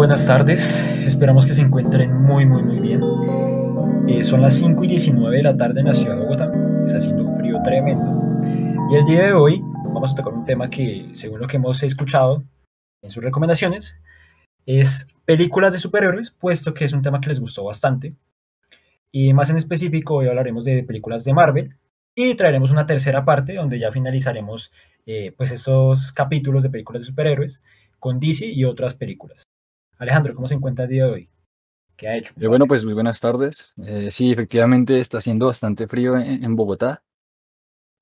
buenas tardes. Esperamos que se encuentren muy, muy, muy bien. Eh, son las 5 y 19 de la tarde en la ciudad de Bogotá. Está haciendo un frío tremendo. Y el día de hoy vamos a tocar un tema que, según lo que hemos escuchado en sus recomendaciones, es películas de superhéroes, puesto que es un tema que les gustó bastante. Y más en específico, hoy hablaremos de películas de Marvel y traeremos una tercera parte donde ya finalizaremos eh, pues esos capítulos de películas de superhéroes con DC y otras películas. Alejandro, ¿cómo se encuentra el día de hoy? ¿Qué ha hecho? Eh, bueno, pues muy buenas tardes. Eh, sí, efectivamente está haciendo bastante frío en, Bogotá.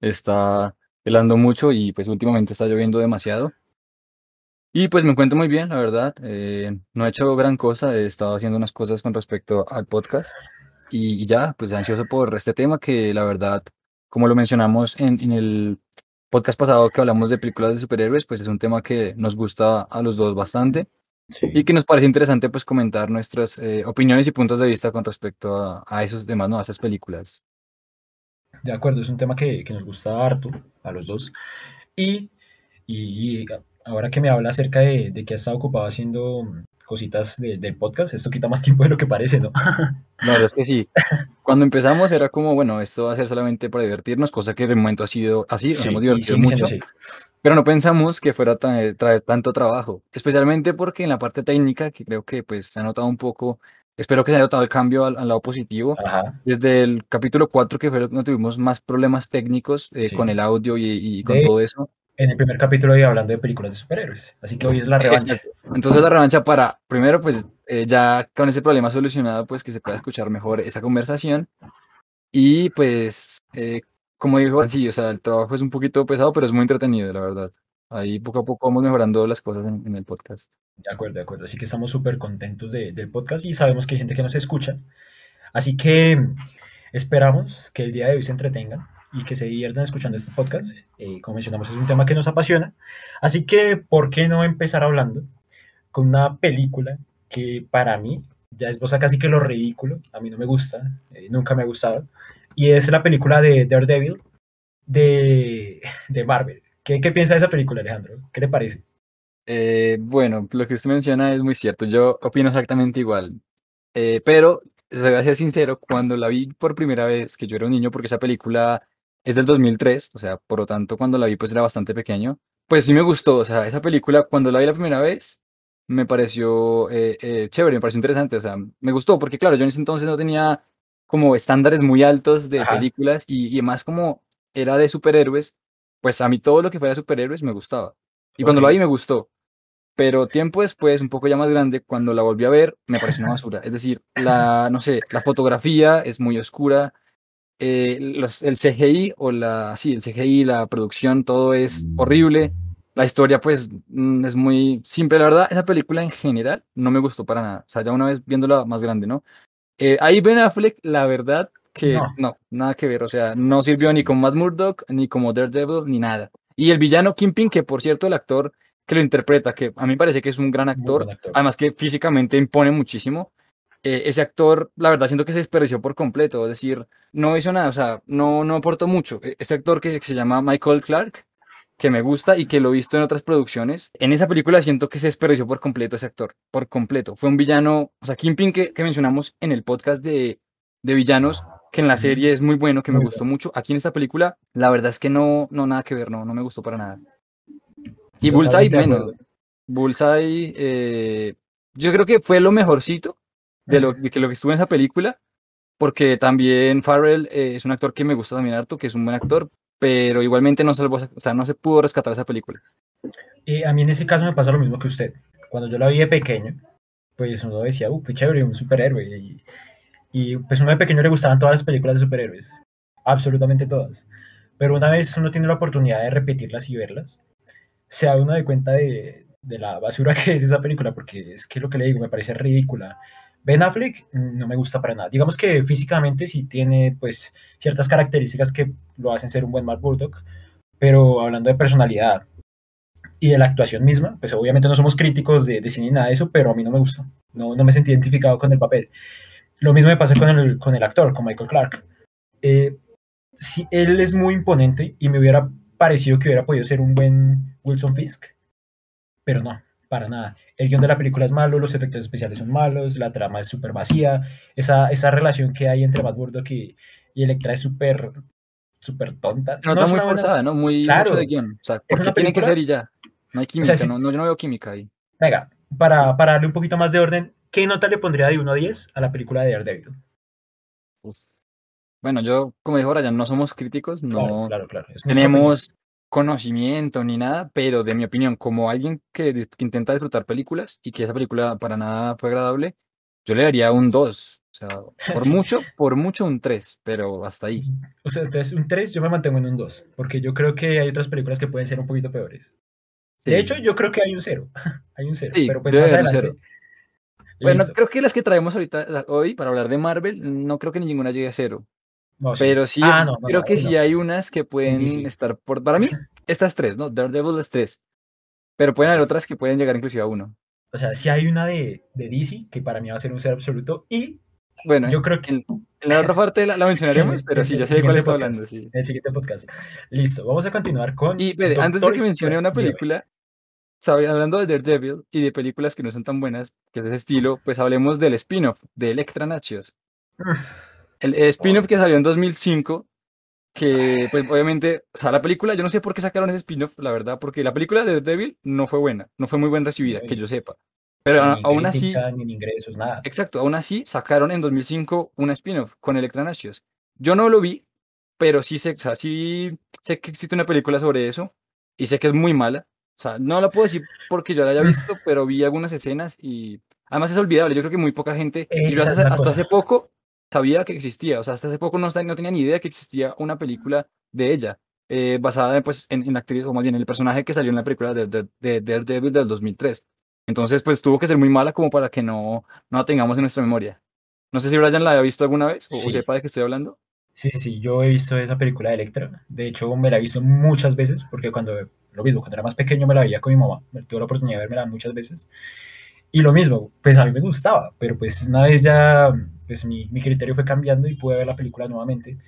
Está helando mucho y pues últimamente está lloviendo demasiado. Y pues me encuentro muy bien, la verdad. Eh, no he hecho gran cosa, he estado haciendo unas cosas con respecto al podcast. Y, ya, pues ansioso por este tema que la verdad, como lo mencionamos en, en el podcast pasado que hablamos de películas de superhéroes, pues es un tema que nos gusta a los dos bastante. Y que nos parece interesante pues comentar nuestras eh, opiniones y puntos de vista con respecto a, a, esos demás, ¿no? A esas películas. De acuerdo, es un tema que, que nos gusta harto a los dos. Y, y, ahora que me habla acerca de, de que ha estado ocupado haciendo cositas del podcast, esto quita más tiempo de lo que parece, ¿no? La verdad es que sí. Cuando empezamos era como, bueno, esto va a ser solamente para divertirnos, cosa que de momento ha sido así, nos hemos divertido mucho. Pero no pensamos que fuera tan, traer tanto trabajo, especialmente porque en la parte técnica, que creo que pues se ha notado un poco, espero que se haya notado el cambio al, lado positivo. Desde el capítulo 4, que fue donde tuvimos más problemas técnicos eh, con el audio y, con todo eso. En el primer capítulo iba hablando de películas de superhéroes, así que hoy es la revancha. Entonces la revancha para, primero pues eh, ya con ese problema solucionado, pues que se pueda escuchar mejor esa conversación. Y pues eh, como dijo, sí, o sea, el trabajo es un poquito pesado, pero es muy entretenido, la verdad. Ahí poco a poco vamos mejorando las cosas en, el podcast. De acuerdo, de acuerdo. Así que estamos súper contentos del podcast y sabemos que hay gente que nos escucha. Así que esperamos que el día de hoy se entretengan y que se diviertan escuchando este podcast. Eh, como mencionamos, es un tema que nos apasiona. Así que, ¿por qué no empezar hablando con una película que para mí ya esboza casi que lo ridículo? A mí no me gusta, eh, nunca me ha gustado y es la película de Daredevil de, de Marvel. ¿Qué, ¿Qué, piensa de esa película, Alejandro? ¿Qué le parece? Eh, bueno, lo que usted menciona es muy cierto. Yo opino exactamente igual. Eh, pero, se voy a ser sincero, cuando la vi por primera vez, que yo era un niño, porque esa película es del 2003, o sea, por lo tanto, cuando la vi, pues era bastante pequeño, pues sí me gustó. O sea, esa película, cuando la vi la primera vez, me pareció eh, chévere, me pareció interesante. O sea, me gustó, porque claro, yo en ese entonces no tenía como estándares muy altos de películas y, y además como era de superhéroes, pues a mí todo lo que fuera superhéroes me gustaba. Y cuando la vi me gustó. Pero tiempo después, un poco ya más grande, cuando la volví a ver, me pareció una basura. Es decir, la, no sé, la fotografía es muy oscura, eh, los, el CGI o la, sí, el CGI, la producción, todo es horrible. La historia, pues, mm, es muy simple. La verdad, esa película en general no me gustó para nada. O sea, ya una vez viéndola más grande, ¿no? Eh, ahí Ben Affleck, la verdad que no. nada que ver. O sea, no sirvió ni como Matt Murdock, ni como Daredevil, ni nada. Y el villano Kingpin, que por cierto, el actor que lo interpreta, que a mí me parece que es un gran actor, además que físicamente impone muchísimo. Eh, ese actor, la verdad, siento que se desperdició por completo, es decir, no hizo nada, o sea, no, no aportó mucho. E, ese actor que, se llama Michael Clark, que me gusta y que lo he visto en otras producciones. En esa película siento que se desperdició por completo ese actor, por completo. Fue un villano, o sea, Kingpin que, que mencionamos en el podcast de, de villanos, que en la serie es muy bueno, que me gustó mucho. Aquí en esta película, la verdad es que no, no nada que ver, no, no me gustó para nada. Y Bullseye menos. Bullseye, eh, yo creo que fue lo mejorcito de lo, que lo que estuvo en esa película, porque también Farrell eh, es un actor que me gusta también harto, que es un buen actor, pero igualmente no, salvó, o sea, no se pudo rescatar esa película. Y a mí en ese caso me pasa lo mismo que usted. Cuando yo la vi de pequeño, pues uno decía, uh, qué chévere, un superhéroe. Y, y pues uno de pequeño le gustaban todas las películas de superhéroes, absolutamente todas. Pero una vez uno tiene la oportunidad de repetirlas y verlas, se da uno de cuenta de, de la basura que es esa película, porque es que lo que le digo me parece ridícula. Ben Affleck no me gusta para nada. Digamos que físicamente sí tiene pues ciertas características que lo hacen ser un buen Mark Burdock, pero hablando de personalidad y de la actuación misma, pues obviamente no somos críticos de, de cine ni nada de eso, pero a mí no me gustó. No, no me sentí identificado con el papel. Lo mismo me pasa con el, con el actor, con Michael Clark. Eh, sí, él es muy imponente y me hubiera parecido que hubiera podido ser un buen Wilson Fisk, pero no. Para nada. El guion de la película es malo, los efectos especiales son malos, la trama es súper vacía, esa, esa relación que hay entre Matt Murdock y, y Electra es súper súper tonta. No, No está es muy buena- forzada, ¿no? Muy Claro. mucho de guion. O sea, porque tiene que ser y ya. No hay química, no, no, yo no veo química ahí. Venga, para, para darle un poquito más de orden, ¿qué nota le pondría de 1 a 10 a la película de Daredevil? Uf. Bueno, yo, como dijo Brian, no somos críticos, no Claro, claro, tenemos conocimiento ni nada, pero de mi opinión, como alguien que, intenta disfrutar películas y que esa película para nada fue agradable, yo le daría un 2. O sea, por Sí. mucho, por mucho un 3, pero hasta ahí. O sea, entonces un 3 yo me mantengo en un 2, porque yo creo que hay otras películas que pueden ser un poquito peores. De hecho, yo creo que hay un 0. hay un 0, Sí, pero pues más adelante. Bueno, Listo. creo que las que traemos ahorita hoy para hablar de Marvel, no creo que ninguna llegue a cero. No, sí. Pero sí, Ah, no, no, creo que sí hay unas que pueden DC. estar por. Para mí, estas tres, ¿no? Daredevil es tres. Pero pueden haber otras que pueden llegar inclusive a uno. O sea, sí hay una de, de DC que para mí va a ser un 0 absoluto y Bueno, yo creo que en, en la otra parte la, la mencionaremos, En- pero sí, ya sé de cuál está hablando, sí. en el siguiente podcast. Listo, vamos a continuar con. Y espere, antes de que mencione una película, sabe, hablando de Daredevil y de películas que no son tan buenas, que es de ese estilo, pues hablemos del spin-off de Electra Nachos. El spin-off que salió en 2005, que pues obviamente, o sea, la película, yo no sé por qué sacaron ese spin-off, la verdad, porque la película de Daredevil no fue buena, no fue muy bien recibida, que yo sepa. Pero Ni aún así, Ni en ingresos, nada. exacto, aún así sacaron en 2005 un spin-off con Electra Nachos. Yo no lo vi, pero sí sé, o sea, sí sé que existe una película sobre eso y sé que es muy mala. O sea, no la puedo decir porque yo la haya visto, pero vi algunas escenas y además es olvidable. Yo creo que muy poca gente, y yo hasta, hace poco sabía que existía. O sea, hasta hace poco no, no tenía ni idea que existía una película de ella, eh, basada pues, en, en la actriz, o más bien en el personaje que salió en la película de, de, de Daredevil del 2003. Entonces, pues tuvo que ser muy mala como para que no, no la tengamos en nuestra memoria. No sé si Brian la había visto alguna vez o, o Sí. sepa de qué estoy hablando. Sí, sí, sí, yo he visto esa película de Electra. De hecho, me la he visto muchas veces porque cuando, lo mismo, cuando era más pequeño me la veía con mi mamá. Tuve la oportunidad de verla muchas veces. Y lo mismo, pues a mí me gustaba, pero pues una vez ya, pues mi, mi criterio fue cambiando y pude ver la película nuevamente.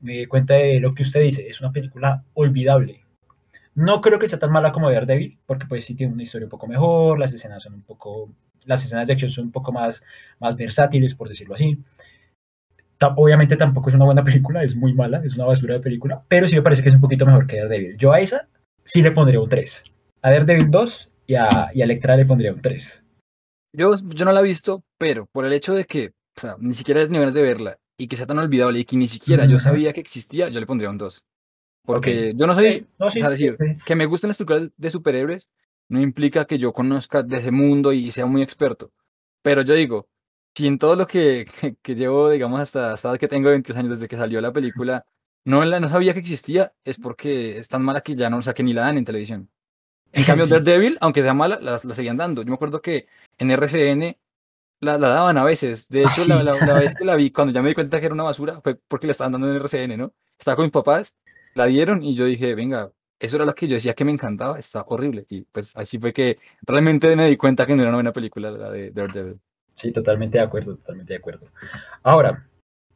Me di cuenta de lo que usted dice, es una película olvidable. No creo que sea tan mala como Daredevil, porque pues sí tiene una historia un poco mejor, las escenas son un poco, las escenas de acción son un poco más, más versátiles, por decirlo así. Obviamente tampoco es una buena película, es muy mala, es una basura de película, pero sí me parece que es un poquito mejor que Daredevil. Yo a esa sí le pondría un 3. A Daredevil 2 y a, y a Electra le pondría un 3. Yo, yo no la he visto, pero por el hecho de que, o sea, ni siquiera he tenido ganas de verla y que sea tan olvidable y que ni siquiera yo sabía que existía, yo le pondría un 2. Porque yo no soy, Sí, no, sí, o sea, decir, sí. que me gusten las películas de superhéroes no implica que yo conozca de ese mundo y sea muy experto. Pero yo digo, si en todo lo que, que, que llevo, digamos, hasta, hasta que tengo 22 años desde que salió la película, no, la, no sabía que existía, es porque es tan mala que ya no, que ni la dan en televisión. En cambio, Sí. Daredevil, aunque sea mala, la, la seguían dando. Yo me acuerdo que en RCN la, la daban a veces. De Ah, hecho, la- la vez que la vi, cuando ya me di cuenta que era una basura, fue porque la estaban dando en RCN, ¿no? Estaba con mis papás, la dieron y yo dije, venga, eso era lo que yo decía que me encantaba, está horrible. Y pues así fue que realmente me di cuenta que no era una buena película la de Daredevil. Sí, totalmente de acuerdo, totalmente de acuerdo. Ahora,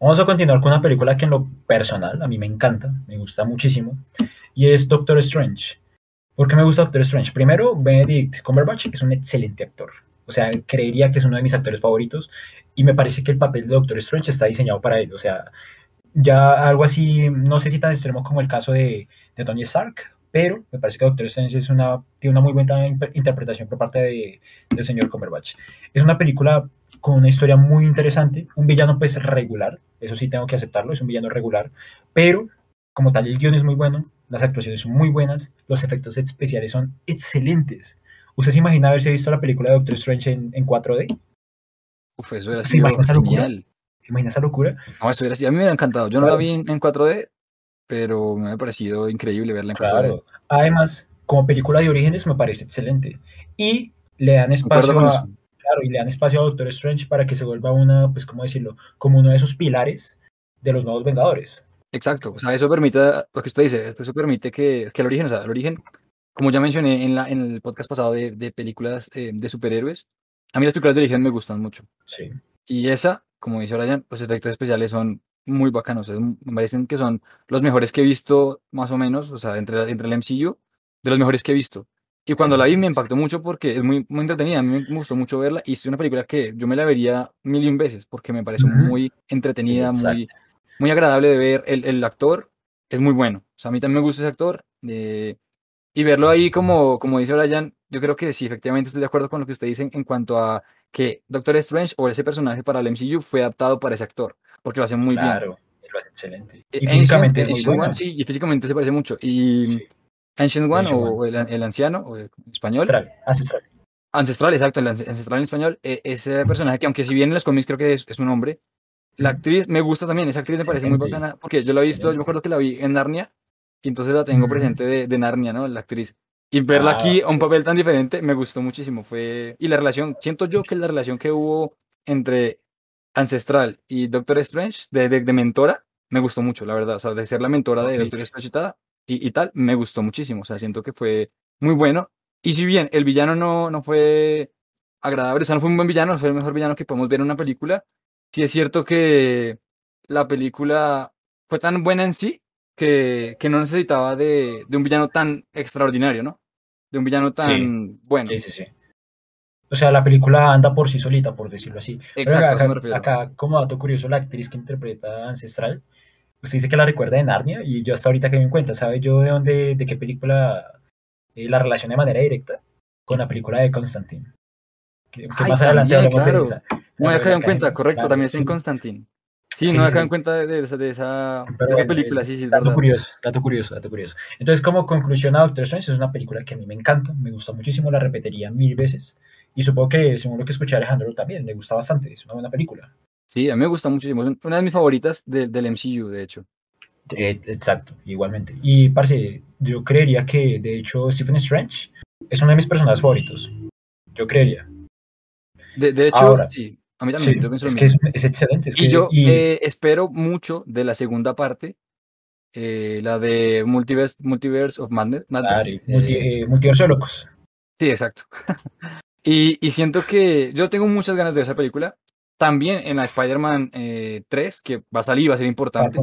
vamos a continuar con una película que en lo personal a mí me encanta, me gusta muchísimo, y es Doctor Strange. ¿Por qué me gusta Doctor Strange? Primero, Benedict Cumberbatch es un excelente actor. O sea, creería que es uno de mis actores favoritos y me parece que el papel de Doctor Strange está diseñado para él. O sea, ya algo así, no sé si tan extremo como el caso de, de Tony Stark, pero me parece que Doctor Strange es una, tiene una muy buena interpretación por parte de, del señor Cumberbatch. Es una película con una historia muy interesante, un villano pues regular, eso sí tengo que aceptarlo, es un villano regular, pero como tal el guion es muy bueno, las actuaciones son muy buenas, los efectos especiales son excelentes. ¿Usted se imagina haberse visto la película de Doctor Strange en, en 4D? Uf, eso hubiera ¿Se imagina esa locura? genial. ¿Se imagina esa locura? No, eso hubiera sido, a mí me hubiera encantado. Yo no la vi en, en 4D, pero me ha parecido increíble verla en 4D. Claro. Además, como película de orígenes me parece excelente. Y le dan espacio a, claro, y le dan espacio a Doctor Strange para que se vuelva una, pues, ¿cómo decirlo? Como uno de esos pilares de los nuevos Vengadores. Exacto, o sea, eso permite, lo que usted dice, eso permite que, que el origen, o sea, el origen, como ya mencioné en, la, en el podcast pasado de, de películas eh, de superhéroes, a mí las películas de origen me gustan mucho. Sí. Y esa, como dice Brian, los efectos especiales son muy bacanos, es- me parecen que son los mejores que he visto, más o menos, o sea, entre, entre el MCU, de los mejores que he visto. Y cuando Sí, la vi me sí. impactó mucho porque es muy, muy entretenida, a mí me gustó mucho verla y es una película que yo me la vería mil y un veces porque me pareció Ujú. muy entretenida, Exacto. muy agradable de ver. El, el actor es muy bueno, o sea, a mí también me gusta ese actor eh, y verlo ahí como, como dice Brian, yo creo que sí, efectivamente estoy de acuerdo con lo que usted dice en cuanto a que Doctor Strange o ese personaje para el MCU fue adaptado para ese actor porque lo hace muy bien. Claro, lo hace excelente. Eh, Y Ancient, físicamente es muy Ancient bueno. One, sí, y físicamente se parece mucho. Y Sí. Ancient One Ancient o el, el anciano o en español. Ancestral, ancestral. Ancestral, exacto, el ance- ancestral en español. eh, ese personaje que, aunque si bien en los cómics creo que es, es un hombre, la actriz me gusta también. Esa actriz me parece muy bacana porque yo la he visto, yo me acuerdo que la vi en Narnia y entonces la tengo Ujú. presente de, de Narnia, ¿no? La actriz. Y verla Ah, aquí a un papel tan diferente me gustó muchísimo. Fue... Y la relación, siento yo que la relación que hubo entre Ancestral y Doctor Strange, de, de, de mentora, me gustó mucho, la verdad. O sea, de ser la mentora de. Doctor Strange y tal, y, y tal, me gustó muchísimo. O sea, siento que fue muy bueno. Y si bien el villano no, no fue agradable, o sea, no fue un buen villano, no fue el mejor villano que podemos ver en una película, sí es cierto que la película fue tan buena en sí que, que no necesitaba de, de un villano tan extraordinario, ¿no? De un villano tan Sí, bueno. sí, sí, sí. O sea, la película anda por sí solita, por decirlo así. Exacto, acá, como dato curioso, la actriz que interpreta a Ancestral, usted dice que la recuerda de Narnia y yo hasta ahorita que me cuenta, ¿sabe yo de dónde, de qué película eh, la relación de manera directa? Con la película de Constantine. Que, que Ay, más adelante hablamos claro. de esa. No había caído en cuenta, correcto, claro, también está en sí. Constantine. Sí, Sí, no había sí, en cuenta de, de esa, de esa, de Pero esa bueno, película, el sí, sí, es dato verdad. curioso, dato curioso, dato curioso. Entonces, como conclusión a Doctor Strange, es una película que a mí me encanta, me gusta muchísimo, la repetiría mil veces. Y supongo que, según lo que escuché a Alejandro, también le gusta bastante, es una buena película. Sí, a mí me gusta muchísimo. Es una de mis favoritas de- del MCU, de hecho. Eh, exacto, igualmente. Y, parce, yo creería que, de hecho, Stephen Strange es uno de mis personajes favoritos. Yo creería. De, de hecho, Ahora, sí, a mí también, Sí, yo pienso es que es, es excelente. Es Y que, yo y, eh, espero mucho de la segunda parte, eh, la de Multiverse, Multiverse of Madness. claro, multi- eh, eh, multiverso de locos. sí, exacto. y, y siento que yo tengo muchas ganas de esa película. También en la Spider-Man eh, 3, que va a salir, va a ser importante.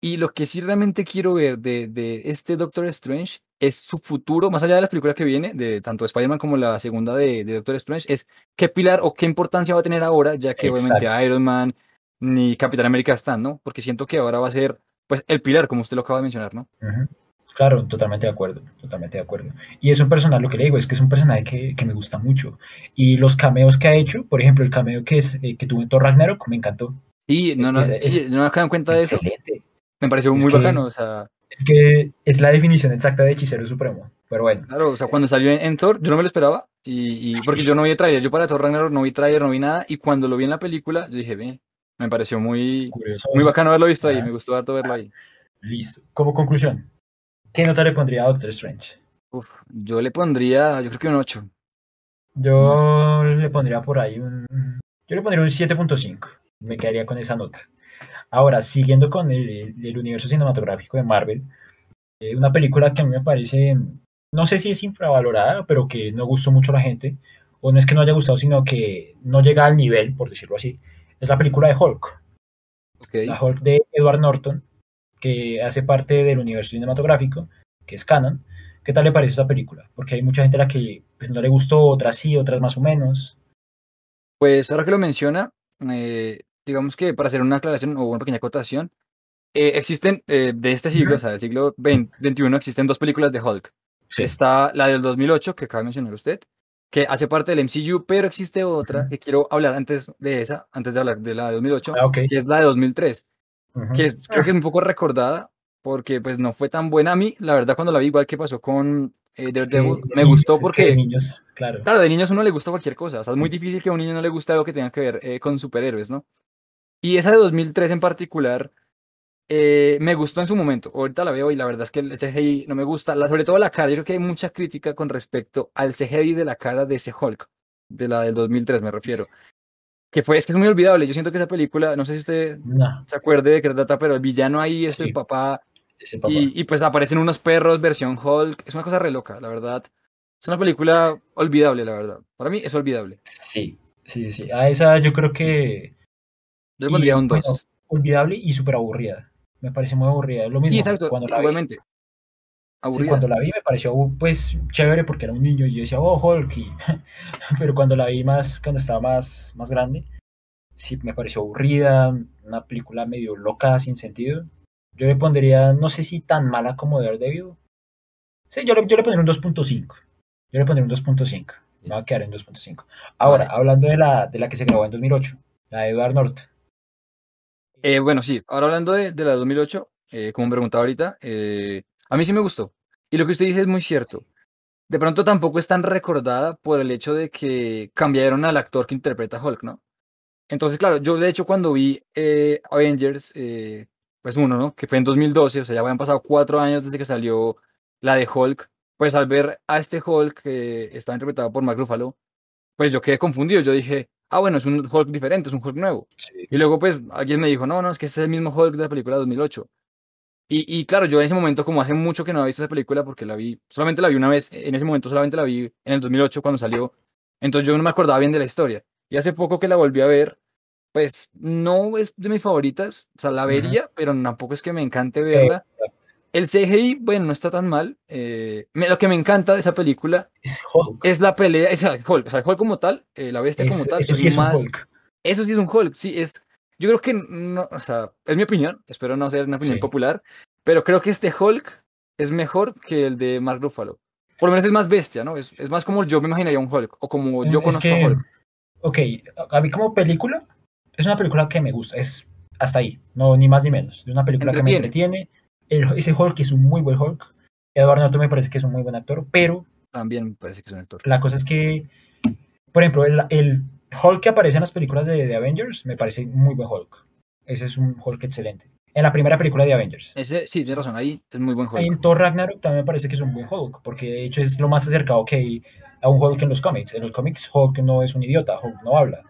Y lo que sí realmente quiero ver de, de este Doctor Strange es su futuro, más allá de las películas que viene, de tanto Spider-Man como la segunda de, de Doctor Strange, es qué pilar o qué importancia va a tener ahora, ya que obviamente. Iron Man ni Capitán América están, ¿no? Porque siento que ahora va a ser, pues, el pilar, como usted lo acaba de mencionar, ¿no? Claro, totalmente de acuerdo, totalmente de acuerdo. Y es un personaje, lo que le digo, es que es un personaje que, que me gusta mucho. Y los cameos que ha hecho, por ejemplo, el cameo que, es, eh, que tuvo en Thor Ragnarok, me encantó. Sí, no, no, Es- es- sí, no me acabo en cuenta de eso. Excelente. Me pareció muy que- bacano, o sea, Es que es la definición exacta de hechicero supremo. Pero bueno, claro, o sea, cuando salió en, en Thor, yo no me lo esperaba, y, y porque yo no vi trailer, yo para Thor Ragnarok no vi trailer, no vi nada, y cuando lo vi en la película, yo dije, ve, me pareció muy, curioso. muy bacano haberlo visto ahí, me gustó harto verlo ahí. Listo. Como conclusión, ¿qué nota le pondría a Doctor Strange? Uf, yo le pondría, yo creo que un 8. Yo le pondría por ahí un. Yo le pondría un 7.5. Me quedaría con esa nota. Ahora, siguiendo con el, el universo cinematográfico de Marvel, eh, una película que a mí me parece, no sé si es infravalorada, pero que no gustó mucho a la gente, o no es que no haya gustado, sino que no llega al nivel, por decirlo así, es la película de Hulk. La Hulk de Edward Norton, que hace parte del universo cinematográfico, que es canon. ¿Qué tal le parece esa película? Porque hay mucha gente a la que pues, no le gustó, otras sí, otras más o menos. Pues ahora que lo menciona, eh, digamos que para hacer una aclaración o una pequeña acotación, eh, existen eh, de este siglo, o sea, del siglo XX, XXI, existen dos películas de Hulk. Sí. Está la del 2008, que acaba de mencionar usted, que hace parte del MCU, pero existe otra Ujú. que quiero hablar antes de esa, antes de hablar de la de 2008, Ah, ok. que es la de 2003, Ujú. que es- creo que es un poco recordada porque pues no fue tan buena a mí, la verdad cuando la vi igual que pasó con eh, que Daredevil, de me niños, gustó que porque de niños, claro. Claro, de niños a uno le gusta cualquier cosa. O sea, es muy difícil que a un niño no le guste algo que tenga que ver eh, con superhéroes, ¿no? Y esa de 2003 en particular eh, me gustó en su momento. Ahorita la veo y la verdad es que el CGI no me gusta. La, sobre todo la cara. Yo creo que hay mucha crítica con respecto al CGI de la cara de ese Hulk. De la del 2003 me refiero. Que fue, es que es muy olvidable. Yo siento que esa película, no sé si usted No, se acuerde de qué trata, pero el villano ahí es Sí. el papá y, y pues aparecen unos perros versión Hulk. Es una cosa re loca, la verdad. Es una película olvidable, la verdad. Para mí es olvidable. Sí, sí, sí. A esa yo creo que Yo le Y, pondría un bueno, 2. olvidable y súper aburrida. Me parece muy aburrida. Es lo mismo Sí, exacto, cuando la vi. igualmente. aburrida. cuando la vi me pareció pues chévere porque era un niño y yo decía, oh, Hulk. pero cuando la vi más, cuando estaba más, más grande, sí me pareció aburrida, una película medio loca, sin sentido. Yo le pondría, no sé si tan mala como Daredevil. Sí, yo le, yo le pondría un 2.5. Yo le pondría un 2.5. Me va a quedar en 2.5. Ahora, Vale. hablando de la, de la que se grabó en 2008, la de Edward Norton. Eh, bueno, sí, ahora hablando de, de la 2008, eh, como me preguntaba ahorita, eh, a mí sí me gustó. Y lo que usted dice es muy cierto. De pronto tampoco es tan recordada por el hecho de que cambiaron al actor que interpreta a Hulk, ¿no? Entonces, claro, yo de hecho cuando vi eh, Avengers, eh, pues uno, ¿no? Que fue en 2012, o sea, ya habían pasado cuatro años desde que salió la de Hulk, pues al ver a este Hulk que estaba interpretado por Mark Ruffalo, pues yo quedé confundido, yo dije, ah, bueno, es un Hulk diferente, es un Hulk nuevo. Sí. Y luego, pues, alguien me dijo, no, no, es que este es el mismo Hulk de la película de 2008. Y, y claro, yo en ese momento, como hace mucho que no había visto esa película, porque la vi, solamente la vi una vez, en ese momento solamente la vi en el 2008 cuando salió, entonces yo no me acordaba bien de la historia. Y hace poco que la volví a ver, pues no es de mis favoritas, o sea, la vería, pero tampoco es que me encante verla. El CGI, bueno, no está tan mal. eh, me- lo que me encanta de esa película Es Hulk. es la pelea, sea, Hulk, o sea, Hulk como tal, eh, la bestia como Es- tal, eso es sí es un más, Hulk. eso sí es un Hulk, sí, es. Yo creo que no, o sea, es mi opinión, espero no ser una opinión Sí. popular, pero creo que este Hulk es mejor que el de Mark Ruffalo. Por lo menos es más bestia, ¿no? Es, es más como yo me imaginaría un Hulk, o como yo Es conozco que, a Hulk. Ok, a mí como película, es una película que me gusta, es hasta ahí, no ni más ni menos. Es una película que me Entretiene. El- ese Hulk es un muy buen Hulk. Edward Norton me parece que es un muy buen actor, pero También me parece que es un actor. la cosa es que, por ejemplo, el, el Hulk que aparece en las películas de, de Avengers me parece muy buen Hulk. Ese es un Hulk excelente. En la primera película de Avengers. Ese, sí, tienes razón, ahí es muy buen Hulk. En Thor Ragnarok también me parece que es un buen Hulk, porque de hecho es lo más acercado que hay a un Hulk en los cómics. En los cómics Hulk no es un idiota, Hulk no habla.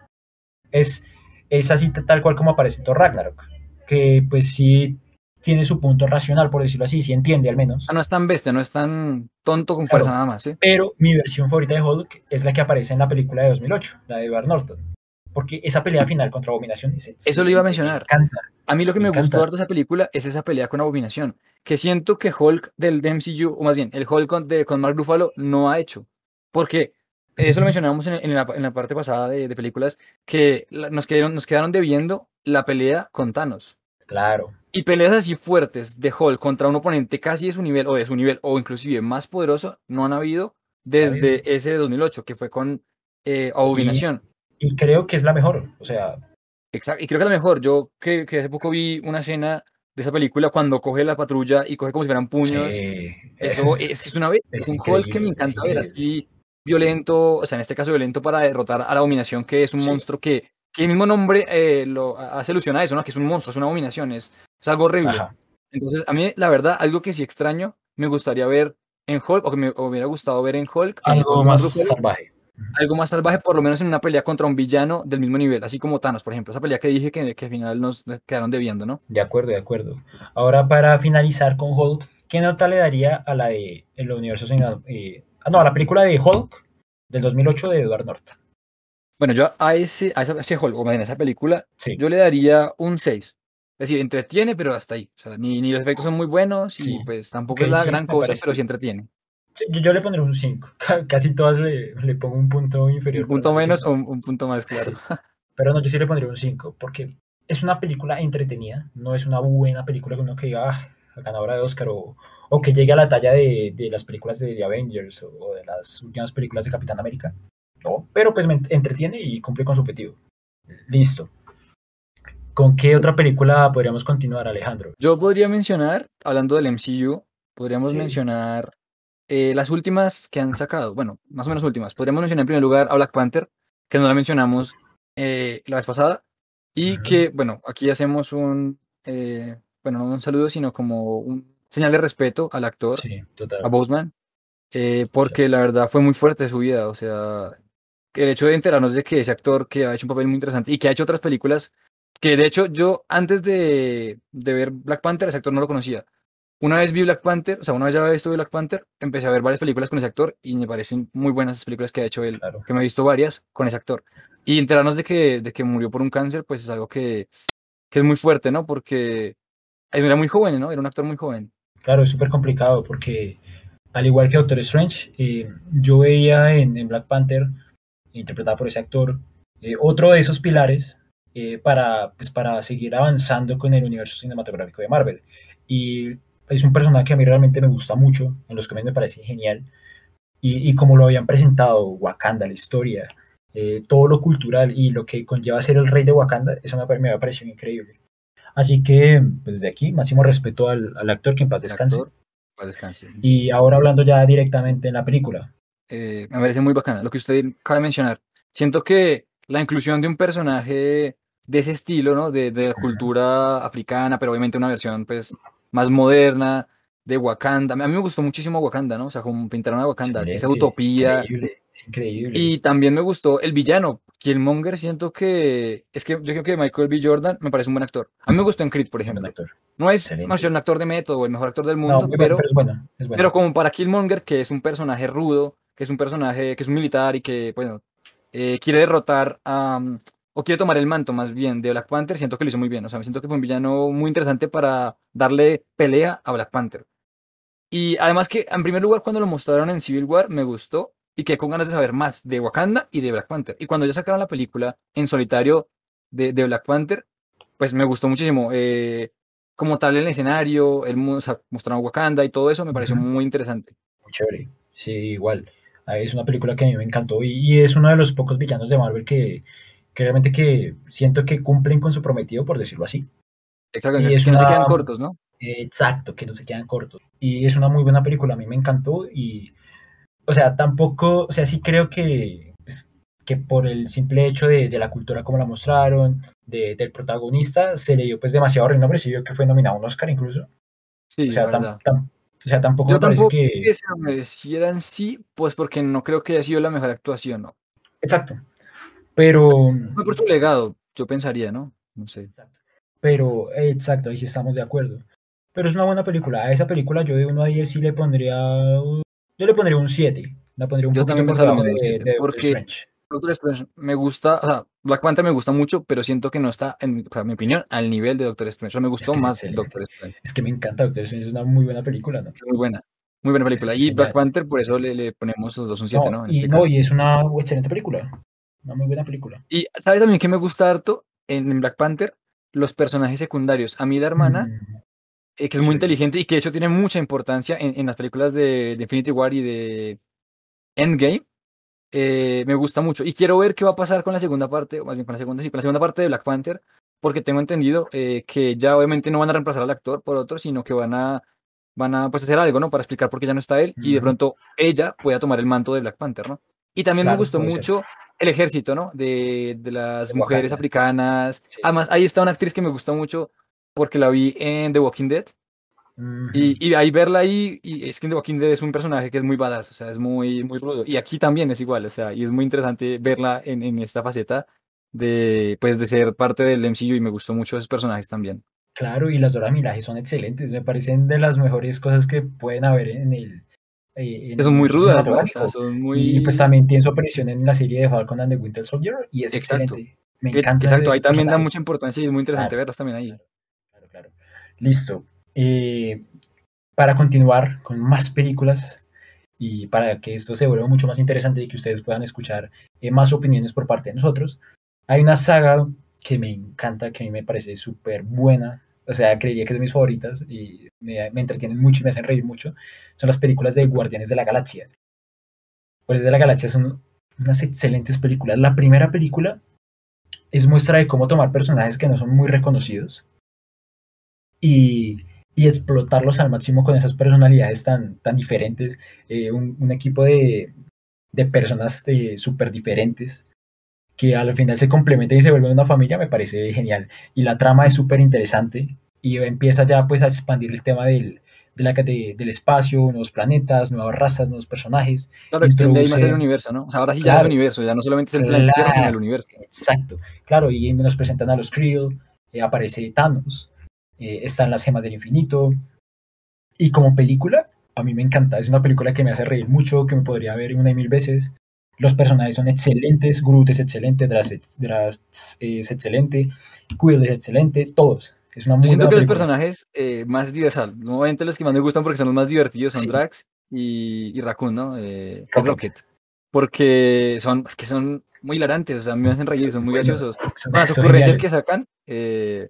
Es, es así tal cual como aparece en Thor Ragnarok, que pues sí tiene su punto racional, por decirlo así, sí entiende al menos. Ah, no es tan bestia, no es tan tonto con Claro. fuerza nada más, ¿sí? Pero mi versión favorita de Hulk es la que aparece en la película de 2008, la de Edward Norton. Porque esa pelea final contra Abominación es Eso lo iba a mencionar. Me. A mí lo que Me me, gustó de esa película es esa pelea con Abominación, que siento que Hulk del MCU, o más bien, el Hulk con, de, con Mark Ruffalo no ha hecho. Porque eso lo Ujú. mencionamos en, en la, en la parte pasada de, de películas, que la- nos, quedaron, nos quedaron debiendo la pelea con Thanos. Claro. Y peleas así fuertes de Hulk contra un oponente casi de su nivel, o de su nivel, o inclusive más poderoso, no han habido desde habido. ese de 2008, que fue con eh, Abominación. Y creo que es la mejor. O sea, Exacto, y creo que a lo mejor, yo que, que hace poco vi una escena de esa película cuando coge la patrulla y coge como si fueran puños. sí, Eso es- es que es una vez, es, es un Hulk que me es encanta ver así violento, o sea, en este caso violento para derrotar a la abominación, que es un Sí. monstruo que, que el mismo nombre eh, lo hace alusión a eso, ¿no? Que es un monstruo, es una abominación, es, es algo horrible. Ajá. Entonces, a mí, la verdad, algo que sí extraño, me gustaría ver en Hulk, o que me, o me hubiera gustado ver en Hulk, Algo más salvaje. algo más salvaje, por lo menos en una pelea contra un villano del mismo nivel, así como Thanos, por ejemplo, esa pelea que dije que, que al final nos quedaron debiendo, ¿no? De acuerdo, de acuerdo. Ahora, para finalizar con Hulk, ¿qué nota le daría a la de el universo eh, ah, no, a la película de Hulk del 2008 de Edward Norton? Bueno, yo a ese, a esa- a ese Hulk, o más bien a esa película, Sí. yo le daría un 6. Es decir, entretiene, pero hasta ahí. O sea, ni, ni los efectos son muy buenos y Sí. pues tampoco Ok, es la sí, gran cosa, parece. pero sí entretiene. Sí, Yo, yo le pondré un 5. Casi todas le, le pongo un punto inferior. Un punto menos sí. o un, un punto más, claro. Pero no, yo sí le pondría un 5, porque es una película entretenida, no es una buena película que uno que diga ah, ganadora de Oscar o, o que llegue a la talla de, de las películas de, The Avengers o, o de las últimas películas de Capitán América. No, pero pues me ent- entretiene y cumple con su objetivo. Listo. ¿Con qué otra película podríamos continuar, Alejandro? Yo podría mencionar, hablando del MCU, podríamos Sí. mencionar eh, las últimas que han sacado. Bueno, más o menos últimas. Podríamos mencionar en primer lugar a Black Panther, que no la mencionamos eh, la vez pasada. Y Ujú. que, bueno, aquí hacemos un, eh, bueno, no un saludo, sino como un señal de respeto al actor. Sí, a Boseman, eh, porque la verdad fue muy fuerte su vida, o sea, el hecho de enterarnos de que ese actor que ha hecho un papel muy interesante y que ha hecho otras películas, que de hecho yo antes de, de ver Black Panther, ese actor no lo conocía. Una vez vi Black Panther, o sea, una vez ya había visto Black Panther, empecé a ver varias películas con ese actor y me parecen muy buenas las películas que ha hecho él, Claro. que me he visto varias con ese actor. Y enterarnos de que, de que murió por un cáncer, pues es algo que, que es muy fuerte, ¿no? Porque era muy joven, ¿no? Era un actor muy joven. Claro, es súper complicado porque al igual que Doctor Strange, eh, yo veía en, Black Panther, interpretado por ese actor, eh, otro de esos pilares eh, para, pues, para seguir avanzando con el universo cinematográfico de Marvel. Y es un personaje que a mí realmente me gusta mucho, en los cómics me parece genial. Y, y como lo habían presentado, Wakanda, la historia, todo lo cultural y lo que conlleva ser el rey de Wakanda, eso me, me ha parecido increíble. Así que, pues desde aquí, máximo respeto al, al actor, que en paz descanse. Y ahora hablando ya directamente en la película. Eh, me parece muy bacana lo que usted acaba de mencionar. Siento que la inclusión de un personaje de ese estilo, ¿no? De, de la cultura africana, pero obviamente una versión pues más moderna, de Wakanda. A mí me gustó muchísimo Wakanda, ¿no? O sea, como pintaron a Wakanda, esa utopía. Es increíble. Y también me gustó el villano. Killmonger, siento que. Es que yo creo que Michael B. Jordan me parece un buen actor. A mí me gustó en Creed, por ejemplo. Actor. No es un actor de método el mejor actor del mundo, pero, pero, es bueno, pero como para Killmonger, que es un personaje rudo, que es un personaje que es un militar y que, bueno, eh, quiere derrotar a. o quiere tomar el manto más bien de Black Panther, siento que lo hizo muy bien. O sea, me siento que fue un villano muy interesante para darle pelea a Black Panther. Y además que, en primer lugar, cuando lo mostraron en Civil War, me gustó y quedé con ganas de saber más de Wakanda y de Black Panther. Y cuando ya sacaron la película en solitario de, de Black Panther, pues me gustó muchísimo. Eh, como tal el escenario, el, o sea, mostraron Wakanda y todo eso, me pareció muy interesante. Muy chévere. Sí, igual. Ah, es una película que a mí me encantó y, es uno de los pocos villanos de Marvel que, que, realmente que siento que cumplen con su prometido, por decirlo así. Exacto, y es que no se quedan cortos, ¿no? Exacto, que no se quedan cortos. Y es una muy buena película, a mí me encantó y, o sea, tampoco, o sea, sí creo que, pues, que por el simple hecho de, de, la cultura como la mostraron, de, del protagonista, se le dio pues demasiado renombre, sí vio que fue nominado a un Oscar incluso. Sí, o sea, tam, tam, o sea tampoco Yo me parece tampoco que... que se lo merecieran sí, pues porque no creo que haya sido la mejor actuación, ¿no? Exacto, pero... Fue por su legado, yo pensaría, ¿no? No sé. Exacto. Pero, exacto, ahí sí estamos de acuerdo. Pero es una buena película. A esa película yo de 1 a 10 sí le pondría. Yo le pondría un 7. La pondría un yo también por de, de, de porque Strange. Doctor Strange me gusta, o sea, Black Panther me gusta mucho, pero siento que no está, en, o sea, mi opinión, al nivel de Doctor Strange. Eso me gustó es que más Doctor Strange. Es que me encanta Doctor Strange, es una muy buena película, ¿no? Muy buena, muy buena película. y Black Panther, por eso le, le ponemos los dos un 7, no, ¿no? Y, este no, y es una excelente película. Una muy buena película. Y ¿sabes también que me gusta harto en, en Black Panther? Los personajes secundarios. A mí la hermana, mm. eh, que es muy sí. inteligente y que de hecho tiene mucha importancia en, en las películas de, de, Infinity War y de Endgame, eh, me gusta mucho. Y quiero ver qué va a pasar con la segunda parte, o más bien con la segunda, sí, con la segunda parte de Black Panther, porque tengo entendido eh, que ya obviamente no van a reemplazar al actor por otro, sino que van a, van a pues, hacer algo, ¿no? Para explicar por qué ya no está él y de pronto ella pueda tomar el manto de Black Panther, ¿no? Y también claro, me gustó mucho ser. el ejército, ¿no? De, de las De mujeres Wakanda. africanas. Sí. Además, ahí está una actriz que me gusta mucho porque la vi en The Walking Dead. Y, y ahí verla ahí, y es que The Walking Dead es un personaje que es muy badass, o sea, es muy, muy rudo. Y aquí también es igual, o sea, y es muy interesante verla en, en esta faceta de, pues, de ser parte del MCU y me gustó mucho esos personajes también. Claro, y las Dora Milaje son excelentes, me parecen de las mejores cosas que pueden haber en el. eh, en son muy el rudas, ¿no? O sea, son Y pues muy... también tiene su aparición en la serie de Falcon and the Winter Soldier y es Exacto. excelente. Me Que- encanta Exacto, ahí también da mucha importancia y es muy interesante Claro, verlas también ahí. claro, claro. Listo. Eh, para continuar con más películas y para que esto se vuelva mucho más interesante y que ustedes puedan escuchar eh, más opiniones por parte de nosotros, hay una saga que me encanta, que a mí me parece súper buena. O sea, creería que es de mis favoritas y me, me entretienen mucho y me hacen reír mucho. Son las películas de Guardianes de la Galaxia. Guardianes de la Galaxia son unas excelentes películas. La primera película es muestra de cómo tomar personajes que no son muy reconocidos y, y explotarlos al máximo con esas personalidades tan, tan diferentes. Eh, un, un, equipo de, de personas eh, súper diferentes que al final se complementan y se vuelven una familia, me parece genial. Y la trama es súper interesante y empieza ya pues a expandir el tema del, de la, de, del espacio, nuevos planetas, nuevas razas, nuevos personajes. Claro, extiende ahí más el universo, ¿no? O sea, ahora sí ya es universo, ya no solamente es el planeta Tierra, sino el universo. Exacto, claro, y nos presentan a los Kree, eh, aparece Thanos, eh, están las gemas del infinito. Y como película, a mí me encanta, es una película que me hace reír mucho, que me podría ver una y mil veces. Los personajes son excelentes, Groot es excelente, Drax, Drax es excelente, Quill es excelente, todos. Es una muy Yo siento que los personajes eh, más diversos, nuevamente los que más me gustan porque son los más divertidos son sí. Drax y, y Raccoon, ¿no? Eh, Rocket. Rocket. Porque son, es que son muy hilarantes, o sea, me hacen reír, son muy Bueno, graciosos. son- las son ocurrencias geniales. que sacan, eh,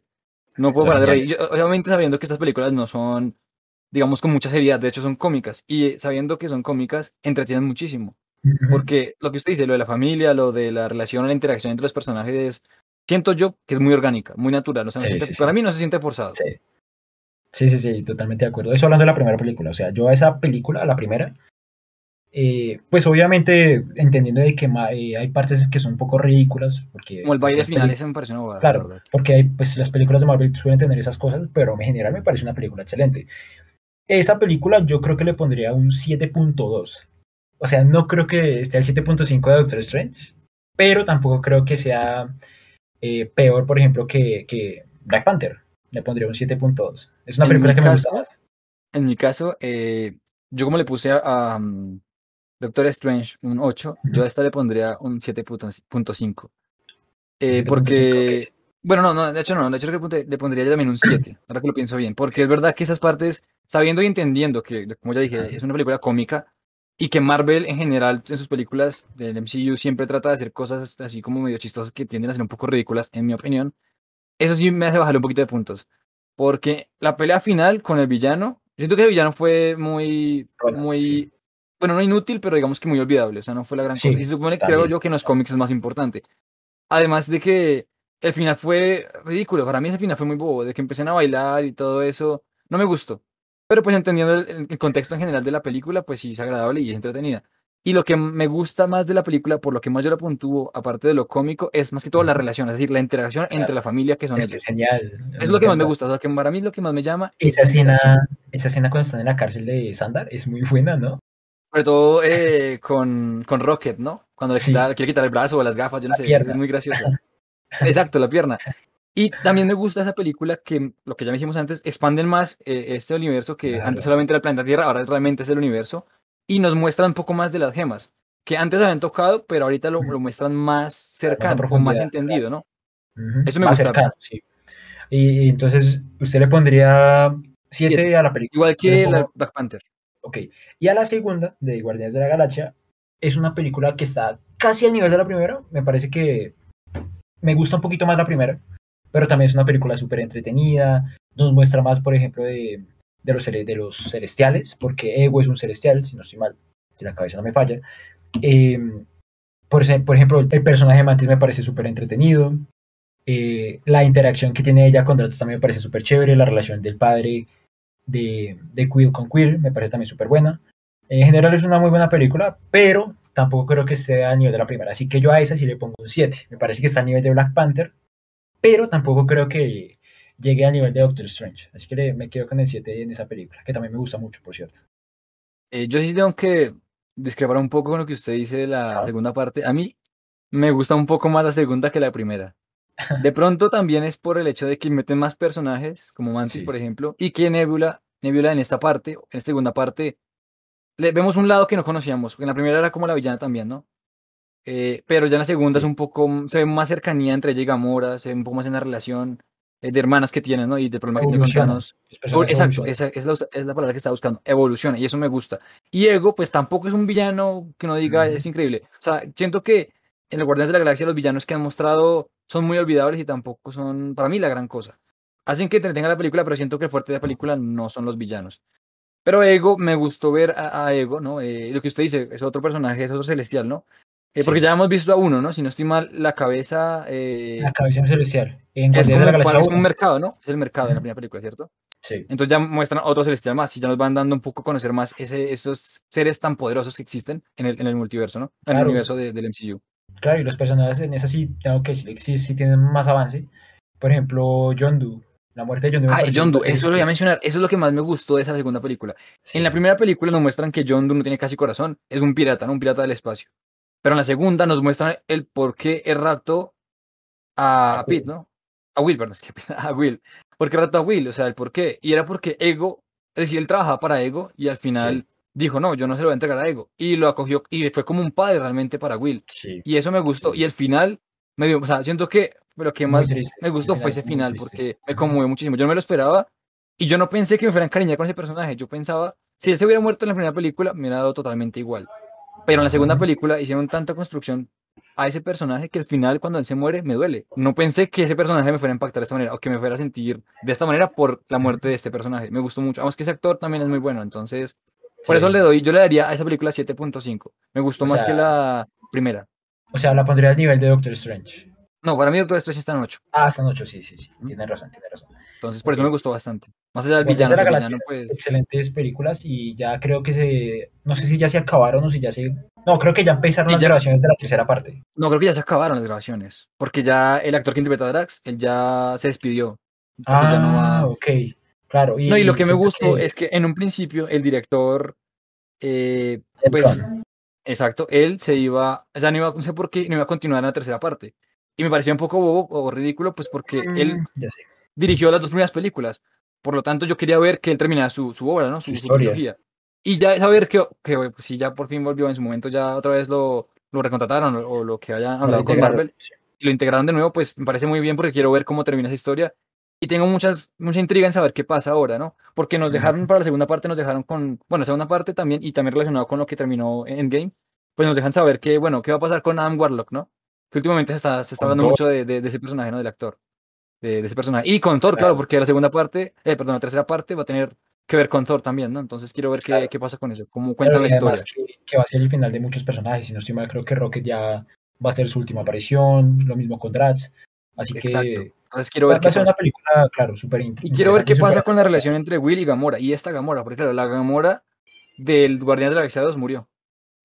no puedo parar de reír. Yo, obviamente sabiendo que estas películas no son, digamos, con mucha seriedad, de hecho son cómicas, y sabiendo que son cómicas, entretienen muchísimo. Porque lo que usted dice, lo de la familia, lo de la relación, la interacción entre los personajes, siento yo que es muy orgánica, muy natural. O sea, Sí, siente- sí, para sí. mí no se siente forzado. Sí. Sí, sí, sí, totalmente de acuerdo. Eso hablando de la primera película. O sea, yo a esa película, la primera, eh, pues obviamente entendiendo de que eh, hay partes que son un poco ridículas. Porque, Como el pues, baile final, ese me pareció una bobada, la Claro, porque hay, pues, las películas de Marvel suelen tener esas cosas, pero en general me parece una película excelente. Esa película yo creo que le pondría un 7.2. O sea, no creo que esté al 7.5 de Doctor Strange, pero tampoco creo que sea eh, peor, por ejemplo, que, que Black Panther. Le pondría un 7.2. Es una película que me gusta más. En mi caso, yo como le puse a, a, um, Doctor Strange un 8, yo a esta le pondría un 7.5. Eh, 7.5, porque, ok. bueno, no, no, de hecho no, de hecho le, pondría yo también un 7, ahora que lo pienso bien, porque es verdad que esas partes, sabiendo y entendiendo que, como ya dije, es una película cómica y que Marvel en general en sus películas del MCU siempre trata de hacer cosas así como medio chistosas que tienden a ser un poco ridículas, en mi opinión, eso sí me hace bajarle un poquito de puntos. Porque la pelea final con el villano, yo siento que el villano fue muy, Bueno, muy, sí. Bueno, no inútil, pero digamos que muy olvidable, o sea, no fue la gran cosa. Sí, Y se supone que creo también. yo que en los cómics es más importante. Además de que el final fue ridículo, para mí ese final fue muy bobo, de que empiecen a bailar y todo eso, no me gustó. Pero pues entendiendo el, el contexto en general de la película, pues sí es agradable y es entretenida. Y lo que me gusta más de la película, por lo que más yo la puntúo, aparte de lo cómico, es más que todo la relación, es decir, la interacción entre Claro. la familia que son Es ellos. es genial. Es lo que más me gusta, o sea, que para mí lo que más me llama es Esa interacción. escena, esa escena cuando están en la cárcel de Sandar es muy buena, ¿no? Sobre todo eh, con, con Rocket, ¿no? Cuando le Sí. quita- quiere quitar el brazo o las gafas, yo no La sé, pierna. es muy gracioso. Exacto, la pierna. Y también me gusta esa película que, lo que ya dijimos antes, expanden más eh, este universo que Claro. antes solamente era el planeta Tierra, ahora realmente es el universo, y nos muestran un poco más de las gemas, que antes habían tocado, pero ahorita lo, lo muestran más cercano, con más profundidad, entendido, ¿no? Eso me más cercano, sí. Y, y entonces, usted le pondría 7 Siete. a la película. Igual que la Black Panther. Ok. Y a la segunda, de Guardianes de la Galaxia, es una película que está casi al nivel de la primera. Me parece que me gusta un poquito más la primera, pero también es una película súper entretenida. Nos muestra más, por ejemplo, de, de, los, celestiales, porque Ego es un celestial, si no estoy mal, si la cabeza no me falla. Eh, por, ejemplo, el personaje de Mantis me parece súper entretenido. Eh, la interacción que tiene ella con Drax también me parece súper chévere. La relación del padre de, de Quill con Quill me parece también súper buena. En general es una muy buena película, pero tampoco creo que esté a nivel de la primera. Así que yo a esa sí le pongo un 7. Me parece que está a nivel de Black Panther, pero tampoco creo que llegue a nivel de Doctor Strange. Así que me quedo con el 7 en esa película, que también me gusta mucho, por cierto. Eh, yo sí tengo que discrepar un poco con lo que usted dice de la segunda parte. A mí me gusta un poco más la segunda que la primera. De pronto también es por el hecho de que meten más personajes, como Mantis, Sí. por ejemplo, y que Nebula, Nebula en esta parte, en esta segunda parte, le vemos un lado que no conocíamos. En la primera era como la villana también, ¿no? Eh, pero ya en la segunda es un poco, se ve más cercanía entre ella y Gamora, se ve un poco más en la relación eh, de hermanas que tienen, ¿no? Y de problemas que con Evoluciona. Thanos. Los personajes Exacto, esa es la, es la palabra que estaba buscando, evoluciona, y eso me gusta. Y Ego, pues tampoco es un villano que no diga, es increíble. O sea, siento que en los Guardianes de la Galaxia los villanos que han mostrado son muy olvidables y tampoco son, para mí, la gran cosa. Hacen que entretenga la película, pero siento que el fuerte de la película no son los villanos. Pero Ego, me gustó ver a, a Ego, ¿no? Eh, lo que usted dice, es otro personaje, es otro celestial, ¿no? Eh, Porque Sí. ya hemos visto a uno, ¿no? Si no estoy mal, la cabeza... eh, La cabeza de celestial. En es como, de la Galaxia es un 1. mercado, ¿no? Es el mercado en la primera película, ¿cierto? Sí. Entonces ya muestran otro celestial más y ya nos van dando un poco a conocer más ese, esos seres tan poderosos que existen en el, en el multiverso, ¿no? En el Claro. universo de- del MCU. Claro, y los personajes en esa sí, tengo que decir sí, sí tienen más avance. Por ejemplo, John Doe. La muerte de John Doe. Ah, John Doe, eso lo voy a mencionar. Eso es lo que más me gustó de esa segunda película. Sí. En la primera película nos muestran que John Doe no tiene casi corazón, es un pirata, ¿no? Un pirata del espacio. Pero en la segunda nos muestran el por qué raptó a, A Pete. ¿no? A Will, perdón, es que a Will. ¿Por qué raptó a Will? O sea, el por qué. Y era porque Ego, es decir, él trabajaba para Ego y al final dijo, no, yo no se lo voy a entregar a Ego. Y lo acogió y fue como un padre realmente para Will. Sí. Y eso me gustó. Y el final, me dio, o sea, siento que lo que más triste, me gustó fue ese final, triste. porque me conmovió muchísimo. Yo no me lo esperaba y yo no pensé que me fuera a encariñar con ese personaje. Yo pensaba Si él se hubiera muerto en la primera película, me hubiera dado totalmente igual. Pero en la segunda película hicieron tanta construcción a ese personaje que al final, cuando él se muere, me duele. No pensé que ese personaje me fuera a impactar de esta manera o que me fuera a sentir de esta manera por la muerte de este personaje. Me gustó mucho. Además que ese actor también es muy bueno. Entonces, por eso Sí. le doy, yo le daría a esa película 7.5. Me gustó O más que sea- la primera. O sea, la pondría al nivel de Doctor Strange. No, para mí Doctor Strange está en 8. Ah, esta noche, sí, sí, sí. Tiene razón, tiene razón. Entonces, por eso Ok. me gustó bastante. Más allá del Guardianes villano, la que villano, pues. Excelentes películas y ya creo que se. No sé si ya se acabaron o si ya se. No, creo que ya empezaron Y las ya- grabaciones de la tercera parte. No, creo que ya se acabaron las grabaciones. Porque ya el actor que interpreta a Drax, él ya se despidió. Ah, ya no va- ok. Claro. Y, No, y lo que me gustó que- es que en un principio el director, eh, pues, exacto, él se iba, o sea, no iba, no sé por qué, no iba a continuar en la tercera parte. Y me pareció un poco bobo o ridículo, pues porque él Mm, dirigió las dos primeras películas. Por lo tanto, yo quería ver que él terminara su, su obra, ¿no? Su, Su trilogía. Y ya saber que, que pues, si ya por fin volvió en su momento, ya otra vez lo, lo recontrataron o, o lo que hayan hablado con Marvel sí. y lo integraron de nuevo, pues me parece muy bien porque quiero ver cómo termina esa historia. Y tengo muchas, mucha intriga en saber qué pasa ahora, ¿no? Porque nos dejaron, para la segunda parte, nos dejaron con, bueno, segunda parte también, y también relacionado con lo que terminó en Endgame, pues nos dejan saber que, bueno, qué va a pasar con Adam Warlock, ¿no? Que últimamente se está, se está hablando Thor. mucho de, de- de ese personaje, ¿no? Del actor, de, de ese personaje. Y con Thor, claro, Claro. porque la segunda parte, eh, perdón, la tercera parte va a tener que ver con Thor también, ¿no? Entonces quiero ver qué, Claro. qué pasa con eso, cómo Claro, cuentan la historia. que, que va a ser el final de muchos personajes. Si no estoy mal, creo que Rocket ya va a ser su última aparición. Lo mismo con Drax. Así Exacto. que Entonces quiero ver qué pasa. una película, claro, súper Y quiero ver qué pasa súper- con la relación entre Will y Gamora. Y esta Gamora, porque claro, la Gamora del Guardián de la Galaxia 2 murió.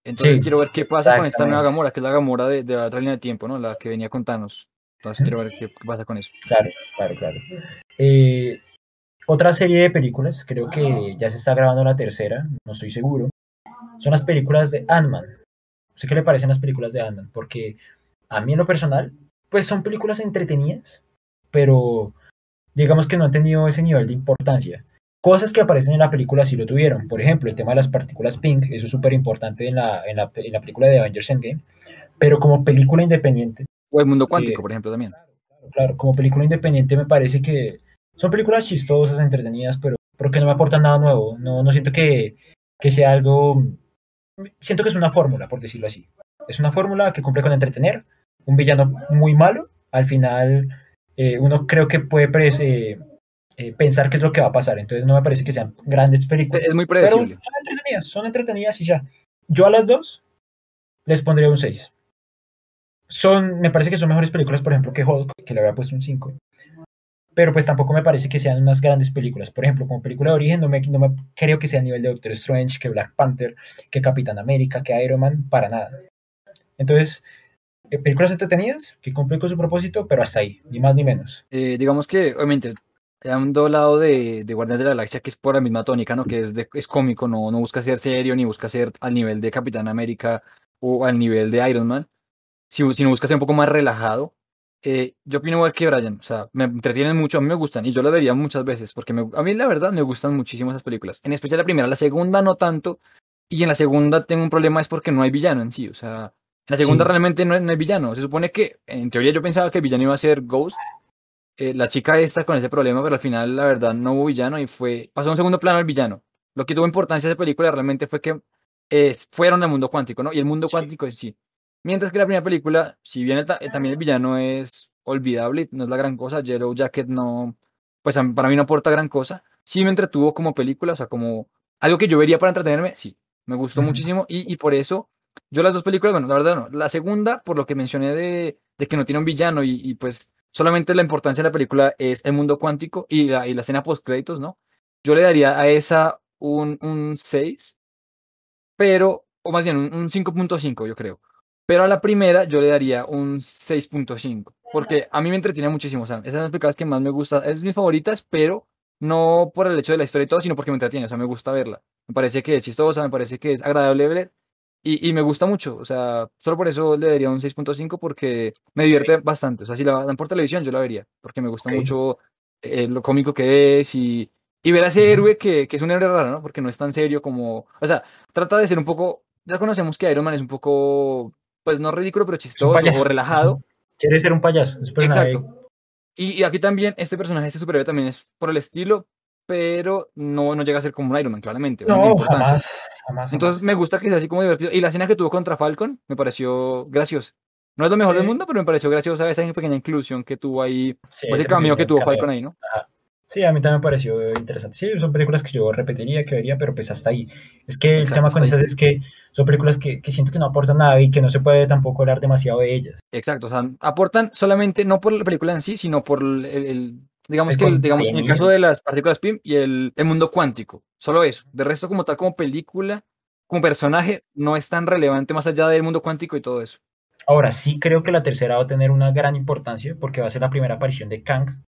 Entonces Sí, quiero ver qué pasa con esta nueva. Gamora, que es la Gamora de, de la otra línea de tiempo, ¿no? La que venía con Thanos. Entonces quiero ver qué, qué pasa con eso. Claro, claro, claro. Eh, otra serie de películas, creo que ya se está grabando la tercera, no estoy seguro, son las películas de Ant-Man. Sé qué le parecen las películas de Ant-Man, porque a mí en lo personal, pues son películas entretenidas, pero digamos que no han tenido ese nivel de importancia. Cosas que aparecen en la película sí lo tuvieron. Por ejemplo, el tema de las partículas pink, eso es súper importante en la, en, la, en la película de Avengers Endgame, pero como película independiente, O el mundo cuántico, Eh, por ejemplo, también. Claro, como película independiente me parece que son películas chistosas, entretenidas, pero, pero que no me aportan nada nuevo. No, no siento que, que sea algo... Siento que es una fórmula, por decirlo así. Es una fórmula que cumple con entretener. Un villano muy malo, al final eh, uno creo que puede eh, eh, pensar qué es lo que va a pasar. Entonces no me parece que sean grandes películas. Es muy Pero predecible. son entretenidas, son entretenidas y ya. Yo a las dos les pondría un 6. Son, me parece que son mejores películas, por ejemplo, que Hulk, que le había puesto un 5. Pero pues tampoco me parece que sean unas grandes películas. Por ejemplo, como película de origen, no me, no me creo que sea a nivel de Doctor Strange, que Black Panther, que Capitán América, que Iron Man, para nada. Entonces, películas entretenidas, que cumplen con su propósito, pero hasta ahí, ni más ni menos. Eh, digamos que, obviamente, han doblado de, de Guardianes de la Galaxia, que es por la misma tónica, ¿no? Que es, de, es cómico, no, no busca ser serio, ni busca ser al nivel de Capitán América o al nivel de Iron Man, si, sino busca ser un poco más relajado. Eh, yo opino igual que Brian, o sea, me entretienen mucho, a mí me gustan, y yo la vería muchas veces, porque me- a mí la verdad me gustan muchísimo esas películas, en especial la primera, la segunda no tanto, y en la segunda tengo un problema es porque no hay villano en sí, o sea, la segunda Sí. realmente no hay, no villano, se supone que, en teoría yo pensaba que el villano iba a ser Ghost, eh, la chica esta con ese problema, pero al final la verdad no hubo villano y fue, pasó a un segundo plano el villano. Lo que tuvo importancia de esa película realmente fue que eh, fueron al mundo cuántico, ¿no? Y el mundo Sí. cuántico en sí. Mientras que la primera película, si bien el eh, también el villano es olvidable, no es la gran cosa, Yellow Jacket no, pues para mí no aporta gran cosa, sí me entretuvo como película, o sea, como algo que yo vería para entretenerme, sí, me gustó muchísimo y, y por eso yo las dos películas, bueno, la verdad no, la segunda, por lo que mencioné de, de que no tiene un villano y, y, pues solamente la importancia de la película es el mundo cuántico y la, y la escena post créditos, ¿no? Yo le daría a esa un, un 6, pero, o más bien un, un 5.5 yo creo. Pero a la primera yo le daría un 6.5, porque a mí me entretiene muchísimo, o esas son las películas que más me gustan, es mis favoritas, pero no por el hecho de la historia y todo, sino porque me entretiene, o sea, me gusta verla. Me parece que es chistosa, me parece que es agradable ver y, y me gusta mucho, o sea, solo por eso le daría un 6.5 porque me divierte bastante, o sea, si la dan por televisión yo la vería, porque me gusta mucho eh, lo cómico que es y, y ver a ese héroe que, que es un héroe raro, ¿no? Porque no es tan serio como, o sea, trata de ser un poco, ya conocemos que Iron Man es un poco, pues no ridículo, pero chistoso o relajado. Quiere ser un payaso. es un personaje- Exacto. Y, y aquí también, este personaje, este superhéroe también es por el estilo, pero no, no llega a ser como un Iron Man, claramente. No, jamás, jamás, Entonces jamás. me gusta que sea así como divertido. Y la escena que tuvo contra Falcon me pareció graciosa. No es lo mejor del Sí. mundo, pero me pareció graciosa esa pequeña inclusión que tuvo ahí. Sí, el ese cameo que tuvo Falcon cameo. ahí, ¿no? Ajá. Sí, a mí también me pareció interesante. Sí, son películas que yo repetiría, que vería, pero pues hasta ahí. Es que el Exacto, tema hasta con ahí. estas es que son películas que, que siento que no aportan nada y que no se puede tampoco hablar demasiado de ellas. Exacto, o sea, aportan solamente no por la película en sí, sino por el, el- el- digamos que el- digamos en el caso de las partículas PIM y el, el mundo cuántico, solo eso. De resto como tal como película, como personaje no es tan relevante más allá del mundo cuántico y todo eso. Ahora, sí creo que la tercera va a tener una gran importancia porque va a ser la primera aparición de Kang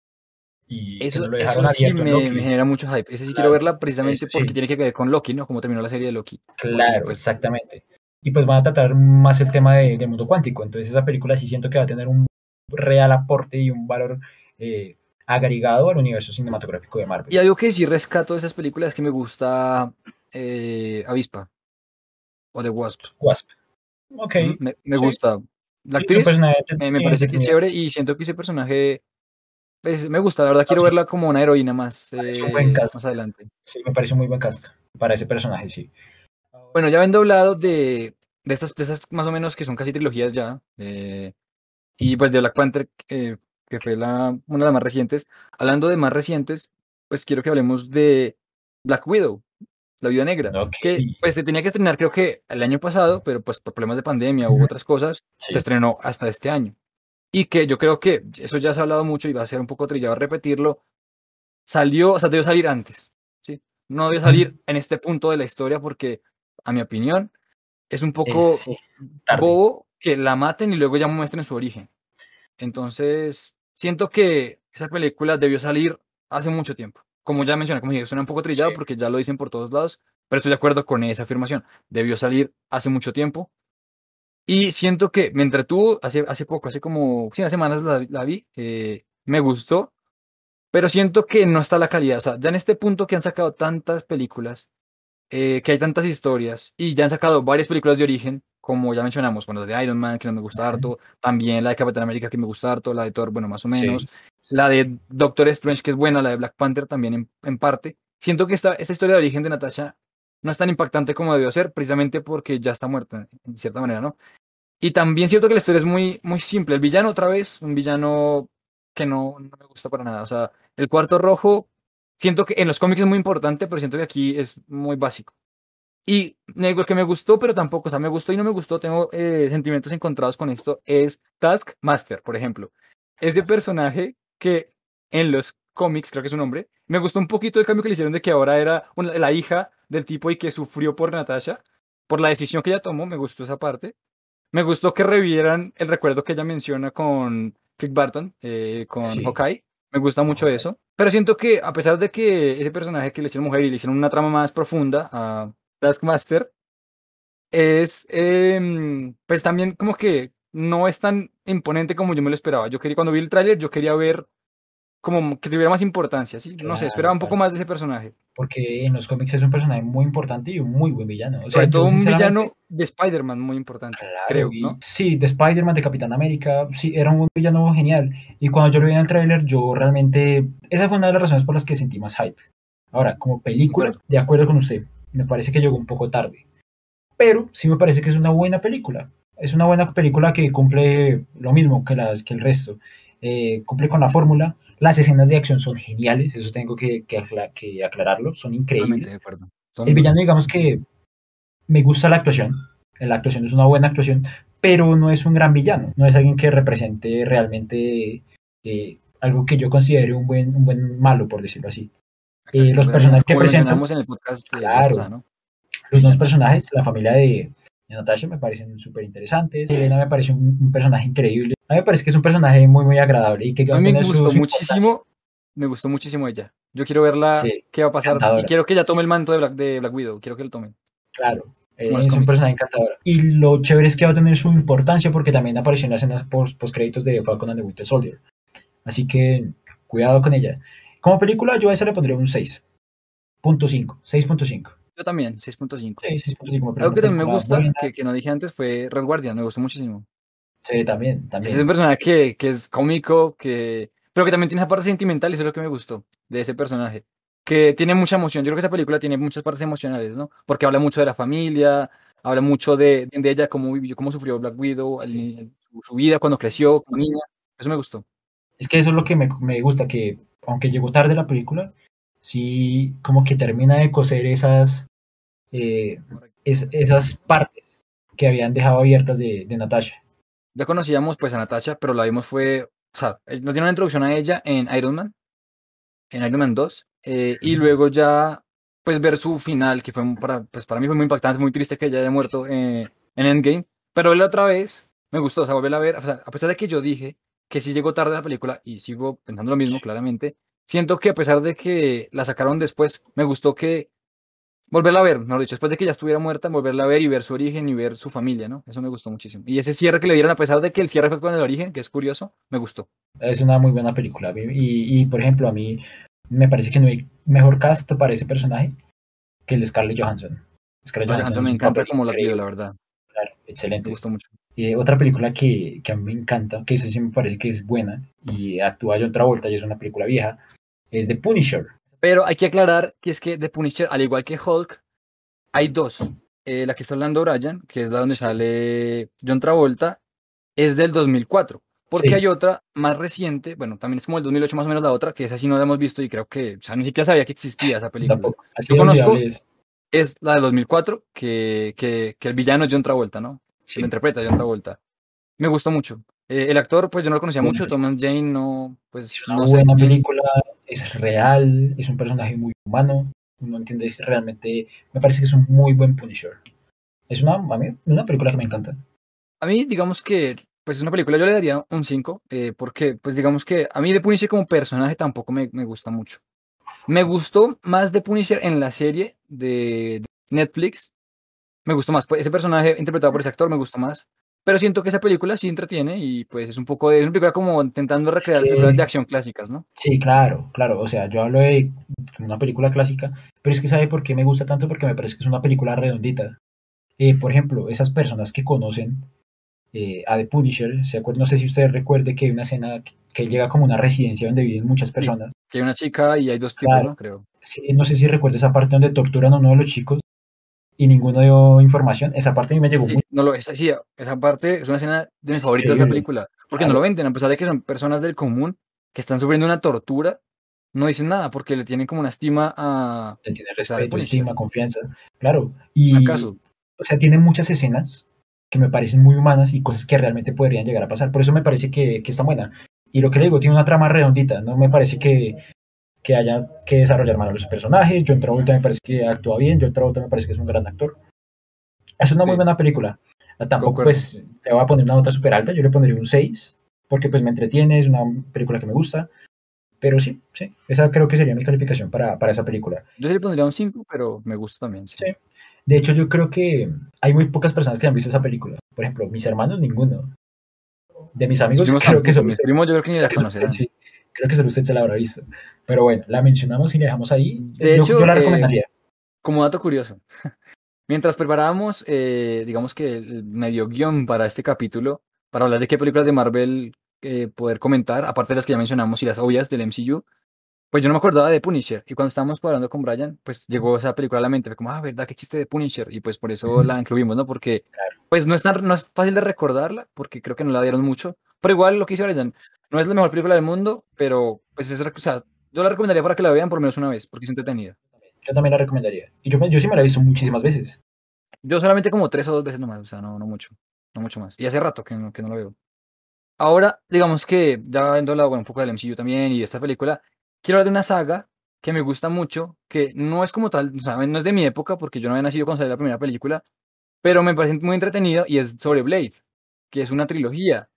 y Eso, lo eso sí me, genera mucho hype. Ese sí Claro, quiero verla precisamente eso porque sí. tiene que ver con Loki, ¿no? Como terminó la serie de Loki. Claro, pues, exactamente. Y pues van a tratar más el tema de- del mundo cuántico. Entonces esa película sí siento que va a tener un real aporte y un valor eh, agregado al universo cinematográfico de Marvel. Y algo que sí rescato de esas películas es que me gusta eh, Avispa o The Wasp. Wasp. Ok. Ujú, Me, me sí. gusta. La Sí, actriz me, parece que es chévere y siento que ese personaje pues, me gusta. La verdad quiero sí. verla como una heroína más, Parece un buen eh, cast. más adelante. Sí, me parece un muy buen cast para ese personaje, sí. Bueno, ya habiendo hablado de, de estas, de esas más o menos que son casi trilogías ya, eh, y pues de Black Panther, eh, que fue la, una de las más recientes, hablando de más recientes, pues quiero que hablemos de Black Widow, la Viuda Negra, que pues se tenía que estrenar creo que el año pasado, pero pues por problemas de pandemia u otras cosas, Sí. se estrenó hasta este año. Y que yo creo que eso ya se ha hablado mucho y va a ser un poco trillado repetirlo, salió, o sea, debió salir antes, ¿sí? No debió salir en este punto de la historia porque, a mi opinión, es un poco Es, sí, bobo que la maten y luego ya muestren su origen. Entonces, siento que esa película debió salir hace mucho tiempo. Como ya mencioné, como dije, suena un poco trillado Sí. porque ya lo dicen por todos lados, pero estoy de acuerdo con esa afirmación. Debió salir hace mucho tiempo. Y siento que me entretuvo hace, hace poco, hace como, sí, unas semanas la, la vi, eh, me gustó, pero siento que no está la calidad. O sea, ya en este punto que han sacado tantas películas, eh, que hay tantas historias, y ya han sacado varias películas de origen, como ya mencionamos, bueno, de Iron Man, que no me gusta harto, también la de Capitán América, que me gusta harto, la de Thor, bueno, más o Sí. menos, la de Doctor Strange, que es buena, la de Black Panther también en, en parte. Siento que esta, esta historia de origen de Natasha no es tan impactante como debió ser, precisamente porque ya está muerta, en cierta manera, ¿no? Y también siento que la historia es muy, muy simple. El villano, otra vez, un villano que no, no me gusta para nada. O sea, el cuarto rojo, siento que en los cómics es muy importante, pero siento que aquí es muy básico. Y digo que me gustó, pero tampoco, o sea, me gustó y no me gustó, tengo eh, sentimientos encontrados con esto, es Taskmaster, por ejemplo. Ese personaje que en los cómics, creo que es su nombre, me gustó un poquito el cambio que le hicieron de que ahora era una- la hija del tipo y que sufrió por Natasha, por la decisión que ella tomó, me gustó esa parte. Me gustó que revivieran el recuerdo que ella menciona con Click Barton, eh, con Sí. Hawkeye. Me gusta mucho Hawkeye. eso. Pero siento que a pesar de que ese personaje que le hicieron mujer y le hicieron una trama más profunda a Taskmaster, es em, pues también como que no es tan imponente como yo me lo esperaba. Yo quería, cuando vi el tráiler, yo quería ver como que tuviera más importancia, ¿sí? No sé, Claro, esperaba un poco más de ese personaje. Porque en los cómics es un personaje muy importante y un muy buen villano. O sea, Sobre todo un villano de Spider-Man muy importante, Claro, creo, ¿no? Sí, de Spider-Man, de Capitán América, sí, era un villano genial. Y cuando yo lo vi en el tráiler, yo realmente, esa fue una de las razones por las que sentí más hype. Ahora, como película, de acuerdo con usted, me parece que llegó un poco tarde. Pero sí me parece que es una buena película. Es una buena película que cumple lo mismo que, las, que el resto. Eh, cumple con la fórmula. Las escenas de acción son geniales, eso tengo que, que acla- que aclararlo, son increíbles. de acuerdo. Son El villano, digamos que me gusta la actuación. La actuación es una buena actuación, pero no es un gran villano. No es alguien que represente realmente eh, algo que yo considere un buen, un buen malo, por decirlo así. Exacto, los personajes que mencionamos en el podcast de Claro. Los dos personajes, la familia de, de Natasha, me parecen súper interesantes. Elena me parece un, un personaje increíble. A mí me parece que es un personaje muy, muy agradable y que A mí me gustó su muchísimo, me gustó muchísimo ella. Yo quiero verla, Sí, qué va a pasar, y quiero que ella tome el manto de Black, de Black Widow, quiero que lo tome. Claro, eh, es un personaje encantador. Y lo chévere es que va a tener su importancia porque también apareció en las escenas post, créditos de Falcon and the Winter Soldier. Así que cuidado con ella. Como película, yo a esa le pondría un 6.5. 6.5. Yo también, 6.5. Sí, 6.5. me parece Algo que también me gusta, que, que no dije antes, fue Red Guardian, me gustó muchísimo. Sí, también, también. Ese es un personaje que, que es cómico, que, pero que también tiene esa parte sentimental y eso es lo que me gustó de ese personaje. que tiene mucha emoción. Yo creo que esa película tiene muchas partes emocionales, ¿no? Porque habla mucho de la familia, habla mucho de, de ella, cómo vivió, cómo sufrió Black Widow, el- su, su vida cuando creció como niña. Eso me gustó. Es que eso es lo que me, me gusta, que aunque llegó tarde la película, sí como que termina de coser esas, eh, es- esas partes que habían dejado abiertas de, de Natasha. Ya conocíamos pues a Natasha, pero la vimos fue, o sea, eh, nos dieron una introducción a ella en Iron Man, en Iron Man 2, eh, y luego ya pues ver su final, que fue para, pues para mí fue muy impactante, muy triste que ella haya muerto eh, en Endgame, pero verla otra vez me gustó, o sea, volverla a ver, o sea, a pesar de que yo dije que sí llegó tarde la película y sigo pensando lo mismo, claramente, siento que a pesar de que la sacaron después, me gustó que volverla a ver, mejor dicho, después de que ya estuviera muerta, volverla a ver y ver su origen y ver su familia, ¿no? Eso me gustó muchísimo. Y ese cierre que le dieron, a pesar de que el cierre fue con el origen, que es curioso, me gustó. Es una muy buena película. Y, y, por ejemplo, a mí me parece que no hay mejor cast para ese personaje que el de Scarlett Johansson. Scarlett Johansson Johansson me encanta como la increíble, la verdad. claro, Me excelente. gustó mucho. Eh, otra película que, que a mí me encanta, que esa sí me parece que es buena, y actúa John Travolta, y es una película vieja, es The Punisher. Pero hay que aclarar que es que The Punisher, al igual que Hulk, hay dos. Eh, la que está hablando Brian, que es la donde Sí. sale John Travolta, es del 2004. Porque Sí. hay otra más reciente, bueno, también es como el 2008 más o menos la otra, que esa sí no la hemos visto y creo que, o sea, ni siquiera sabía que existía esa película. Tampoco. Así Yo conozco- es. Es la del 2004, que, que, que el villano es John Travolta, ¿no? Sí. Lo interpreta John Travolta. Me gustó mucho. Eh, el actor, pues yo no lo conocía mucho, Thomas Jane, no, pues Es una no sé. buena película, es real, es un personaje muy humano, uno entiende es realmente, me parece que es un muy buen Punisher. Es una, a mí, una película que me encanta. A mí, digamos que, pues es una película, yo le daría un 5, porque, pues digamos que a mí The Punisher como personaje tampoco me, me gusta mucho. Me gustó más The Punisher en la serie de de Netflix. Me gustó más. pues, ese personaje interpretado por ese actor me gustó más. Pero siento que esa película sí entretiene y pues es un poco de. Es una película como intentando recrear las películas de acción clásicas, ¿no? Sí, claro, claro, o sea, yo hablo de una película clásica, pero es que ¿sabe por qué me gusta tanto? Porque me parece que es una película redondita. Eh, por ejemplo, esas personas que conocen eh, a The Punisher, ¿se acuerdan? No sé si usted recuerde que hay una escena que, que llega como una residencia donde viven muchas personas. Que hay una chica y hay dos tipos, Claro. ¿no? Creo. Sí, no sé si recuerda esa parte donde torturan a uno de los chicos y ninguno dio información. Esa parte a mí me llegó Sí, muy... no lo, esa, sí, esa parte es una escena de mis favoritas de increíble. película. Porque no lo venden, a pesar de que son personas del común que están sufriendo una tortura, no dicen nada porque le tienen como una estima a. Tiene O sea, respeto, estima, confianza. Claro. Y, ¿Acaso? o sea, tiene muchas escenas que me parecen muy humanas y cosas que realmente podrían llegar a pasar. Por eso me parece que, que está buena. Y lo que le digo, tiene una trama redondita. No me parece que, que haya que desarrollar mal a los personajes. John Travolta me parece que actúa bien. John Travolta me parece que es un gran actor. Es una muy Sí. buena película. Tampoco, Concuerdo. pues, le voy a poner una nota súper alta. Yo le pondría un 6, porque pues me entretiene, es una película que me gusta. Pero sí, sí, esa creo que sería mi calificación para, para esa película. Yo le pondría un 5, pero me gusta también. Sí. Sí. De hecho, yo creo que hay muy pocas personas que han visto esa película. Por ejemplo, mis hermanos, ninguno. De mis amigos, Mis creo que tampoco, solo mis primos yo creo que ni la conocerán. sí. Creo que solo usted se la habrá visto. Pero bueno, la mencionamos y la dejamos ahí. De yo, hecho, yo la eh, recomendaría. Como dato curioso, mientras preparábamos, eh, digamos que el medio guion para este capítulo, para hablar de qué películas de Marvel eh, poder comentar, aparte de las que ya mencionamos y las obvias del MCU, pues yo no me acordaba de Punisher. Y cuando estábamos hablando con Brian, pues llegó esa película a la mente. Fue como, ah, ¿verdad que existe de Punisher? Y pues por eso la incluimos, ¿no? Porque pues no es, tan, no es fácil de recordarla, porque creo que no la dieron mucho. Pero igual lo que hizo Brian, no es la mejor película del mundo, pero pues es, o sea, yo la recomendaría para que la vean por menos una vez, porque es entretenida. Yo también la recomendaría. Y yo, yo sí me la he visto muchísimas veces. Yo solamente como tres o dos veces nomás, o sea, no, no mucho, no mucho más. Y hace rato que no, que no lo veo. Ahora, digamos que ya hablado bueno, un poco del MCU también y de esta película, quiero hablar de una saga que me gusta mucho, que no es como tal, o sea, no es de mi época, porque yo no había nacido cuando salió la primera película, pero me parece muy entretenida y es sobre Blade, que es una trilogía,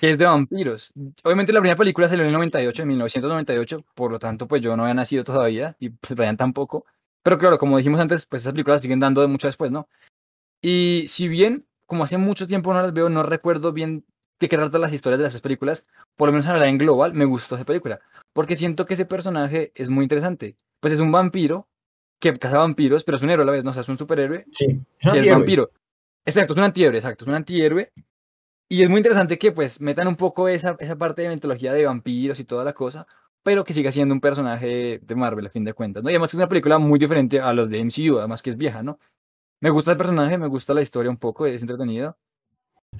que es de vampiros. Obviamente la primera película salió en el 98, en 1998, por lo tanto, pues yo no había nacido todavía y pues Brian tampoco. Pero claro, como dijimos antes, pues esas películas siguen dando de mucho después, ¿no? Y si bien, como hace mucho tiempo no las veo, no recuerdo bien de qué tratan las historias de las tres películas, por lo menos a la en global me gustó esa película, porque siento que ese personaje es muy interesante. Pues es un vampiro que caza vampiros, pero es un héroe a la vez, no o sea, es un superhéroe Sí, es un es vampiro. Exacto, es un antihéroe, exacto, es un antihéroe. Y es muy interesante que pues metan un poco esa, esa parte de mitología de vampiros y toda la cosa, pero que siga siendo un personaje de Marvel a fin de cuentas, ¿no? Y además es una película muy diferente a los de MCU, además que es vieja, ¿no? Me gusta el personaje, me gusta la historia un poco, es entretenido.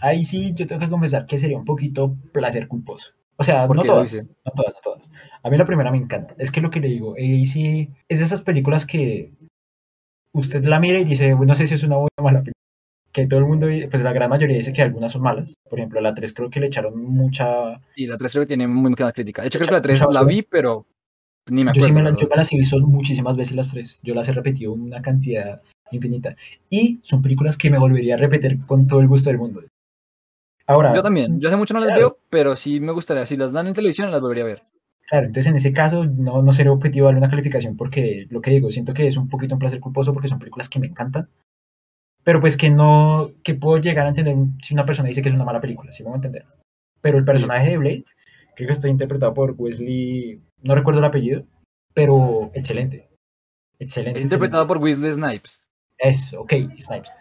Ahí sí, yo tengo que confesar que sería un poquito placer culposo. O sea, no todas, no todas, no todas. A mí la primera me encanta. Es que lo que le digo, ahí sí, es de esas películas que usted la mira y dice, no sé si es una buena o mala película que todo el mundo, pues la gran mayoría dice que algunas son malas. Por ejemplo, la 3 creo que le echaron mucha... Y la 3 creo que tiene muy buena crítica. De hecho, creo que la 3 la vi, pero ni me acuerdo. Yo, sí me, la, yo me las he visto muchísimas veces las tres. Yo las he repetido una cantidad infinita. Y son películas que me volvería a repetir con todo el gusto del mundo. Ahora... Yo también. Yo hace mucho no las veo, pero sí me gustaría. Si las dan en televisión, las volvería a ver. Claro, entonces en ese caso no, no sería objetivo darle una calificación porque lo que digo, siento que es un poquito un placer culposo porque son películas que me encantan pero pues que no, que puedo llegar a entender si una persona dice que es una mala película, si ¿sí a entender. Pero el personaje de Blade, creo que está interpretado por Wesley, no recuerdo el apellido, pero excelente. Excelente. Es interpretado por Wesley Snipes. Es, ok, Snipes.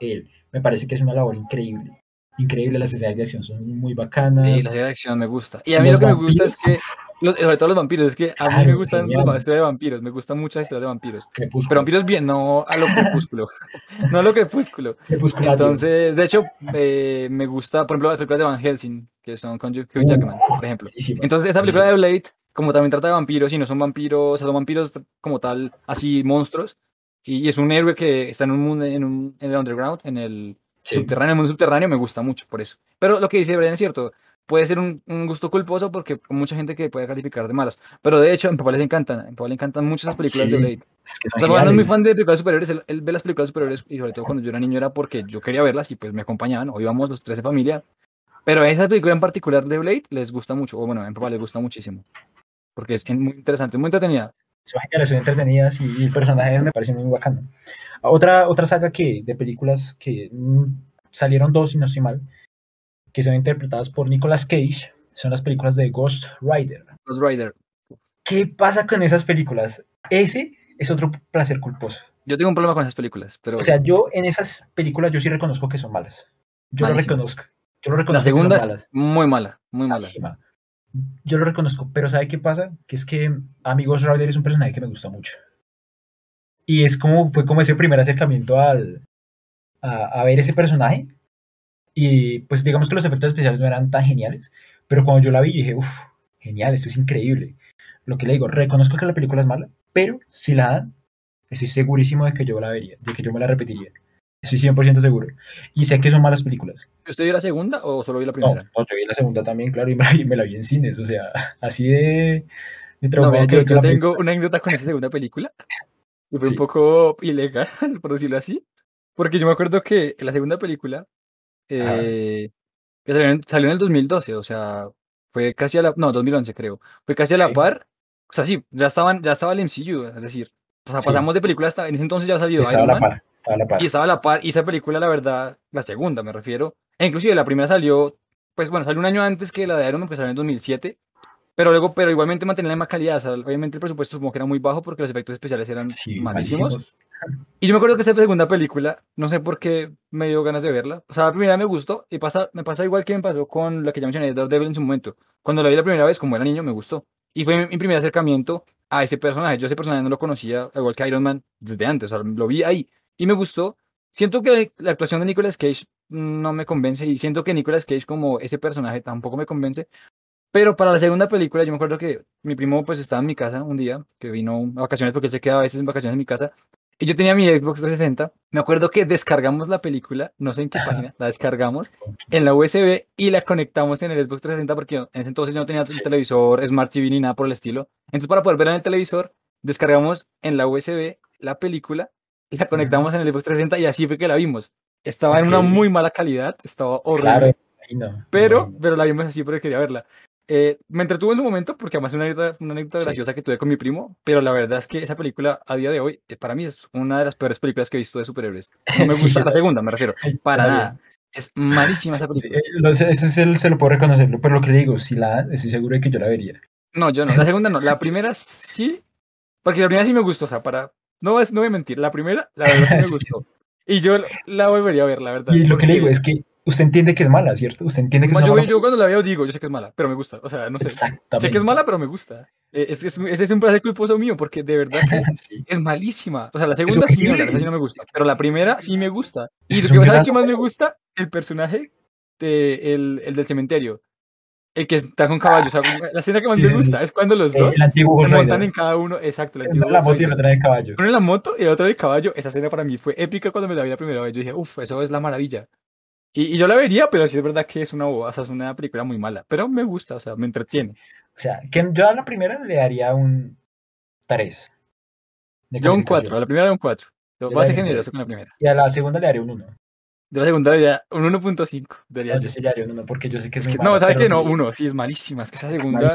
Él, me parece que es una labor increíble. Increíble, las escenas de acción son muy bacanas. Sí, las escenas de acción me gusta. Y a mí lo que me gusta es que sobre todo los vampiros, es que a mí me gustan las historias de vampiros, me gustan muchas historias de vampiros. Pero vampiros bien, no a lo crepúsculo. no a lo crepúsculo. Entonces, de hecho, eh, me gusta, por ejemplo, las películas de Van Helsing, que son con Hugh uh, Jackman, por ejemplo. Entonces, esa película de Blade, como también trata de vampiros, y no son vampiros, o sea, son vampiros como tal, así monstruos, y, es un héroe que está en un mundo, en, un, en el underground, en el subterráneo, en el mundo subterráneo, me gusta mucho por eso. Pero lo que dice Brian es cierto, puede ser un, gusto culposo porque mucha gente que puede calificar de malas. Pero de hecho, a mi papá les encantan. A mi papá le encantan muchas esas películas de Blade. o sea, no es muy fan de películas superiores. Él, ve las películas superiores y sobre todo cuando yo era niño era porque yo quería verlas y pues me acompañaban. O íbamos los tres de familia. Pero esa película en particular de Blade les gusta mucho. O bueno, a mi papá les gusta muchísimo. Porque es muy interesante, muy entretenida. Son geniales, son entretenidas y el personaje me parece muy bacano. Otra, otra saga que, de películas que mm, salieron dos, si no estoy mal, que son interpretadas por Nicolas Cage, son las películas de Ghost Rider. Ghost Rider. ¿Qué pasa con esas películas? Ese es otro placer culposo. Yo tengo un problema con esas películas, pero... O sea, yo en esas películas yo sí reconozco que son malas. Yo lo reconozco. Yo lo reconozco La segunda es muy mala, muy mala. Yo lo reconozco, pero ¿sabe qué pasa? Que es que a mí Ghost Rider es un personaje que me gusta mucho. Y es como, fue como ese primer acercamiento al, a ver ese personaje y pues digamos que los efectos especiales no eran tan geniales, pero cuando yo la vi dije, uff, genial, esto es increíble. Lo que le digo, reconozco que la película es mala, pero si la dan, estoy segurísimo de que yo la vería, de que yo me la repetiría. Estoy 100% seguro. Y sé que son malas películas. ¿Usted vio la segunda o solo vio la primera? No, yo vi la segunda también, claro, y me la, vi en cines, o sea, así de, de yo, tengo una anécdota con esa segunda película. Y fue un poco ilegal, por decirlo así. Porque yo me acuerdo que la segunda película eh, que salió en, el 2012, o sea, fue casi a la, no, 2011 creo, fue casi a la par, o sea, sí, ya estaban, ya estaba el MCU, es decir, o sea, pasamos de película hasta, en ese entonces ya ha salido estaba Iron Man, estaba a la par. y estaba a la par, y esa película, la verdad, la segunda me refiero, e inclusive la primera salió, pues bueno, salió un año antes que la de Iron Man, pues salió en 2007, pero luego, pero igualmente mantenía la misma calidad, o sea, obviamente el presupuesto supongo que era muy bajo porque los efectos especiales eran malísimos. Y yo me acuerdo que esta segunda película, no sé por qué me dio ganas de verla. O sea, la primera me gustó y pasa, me pasa igual que me pasó con la que ya mencioné, Daredevil en su momento. Cuando la vi la primera vez, como era niño, me gustó. Y fue mi, primer acercamiento a ese personaje. Yo ese personaje no lo conocía, igual que Iron Man, desde antes. O sea, lo vi ahí y me gustó. Siento que la actuación de Nicolas Cage no me convence y siento que Nicolas Cage como ese personaje tampoco me convence. Pero para la segunda película, yo me acuerdo que mi primo pues estaba en mi casa un día, que vino a vacaciones porque él se queda a veces en vacaciones en mi casa, y yo tenía mi Xbox 360. Me acuerdo que descargamos la película, no sé en qué página, la descargamos en la USB y la conectamos en el Xbox 360 porque en ese entonces yo no tenía un televisor, Smart TV ni nada por el estilo. Entonces, para poder verla en el televisor, descargamos en la USB la película y la conectamos en el Xbox 360 y así fue que la vimos. Estaba en una muy mala calidad, estaba horrible. Claro, pero, pero la vimos así porque quería verla. Eh, me entretuvo en su momento porque además es una anécdota, una anécdota graciosa que tuve con mi primo, pero la verdad es que esa película a día de hoy, eh, para mí es una de las peores películas que he visto de superhéroes. No me gusta la segunda, me refiero. Para nada. Es malísima esa película. Sí, ese se lo puedo reconocerlo, pero lo que le digo, si la estoy seguro de que yo la vería. No, yo no. La segunda no. La primera sí, porque la primera sí me gustó, o sea, para... No, es, no voy a mentir, la primera, la verdad sí me gustó. Y yo la volvería a ver, la verdad. Y lo que le digo es que usted entiende que es mala, ¿cierto? Usted entiende que es yo, mala. Yo cuando la veo digo, yo sé que es mala, pero me gusta. O sea, no sé. Sé que es mala, pero me gusta. Eh, Es, es, ese es un placer culposo mío, porque de verdad que Sí. es malísima. O sea, la segunda sí horrible. esa sí no me gusta, pero la primera sí me gusta. Y Es lo que un ¿sabes gran qué más me gusta? El personaje de, el, el del cementerio. El que está con caballos. o sea, la escena que más Sí, me sí, sí. gusta es cuando los dos El antiguo se montan en cada uno. Exacto, el Uno antiguo en la moto y el otro en el caballo. Uno en la moto y el otro en el caballo. Esa escena para mí fue épica cuando me la vi la primera vez. Yo dije, uff, eso es la maravilla. Y, y yo la vería, pero sí es verdad que es una o sea, es una película muy mala. Pero me gusta, o sea, me entretiene. O sea, que yo a la primera le daría un 3. de Yo un calificación. 4, a la primera un 4. Yo Voy a ser le daría generoso con la primera. Y a la segunda le daría un 1. De la segunda diría un 1.5. diría No, yo. yo sí le daría un 1 porque yo sé que es, Es que, no, mala, ¿sabes pero qué? No, sí, uno, sí, es malísima. Es que esa es segunda.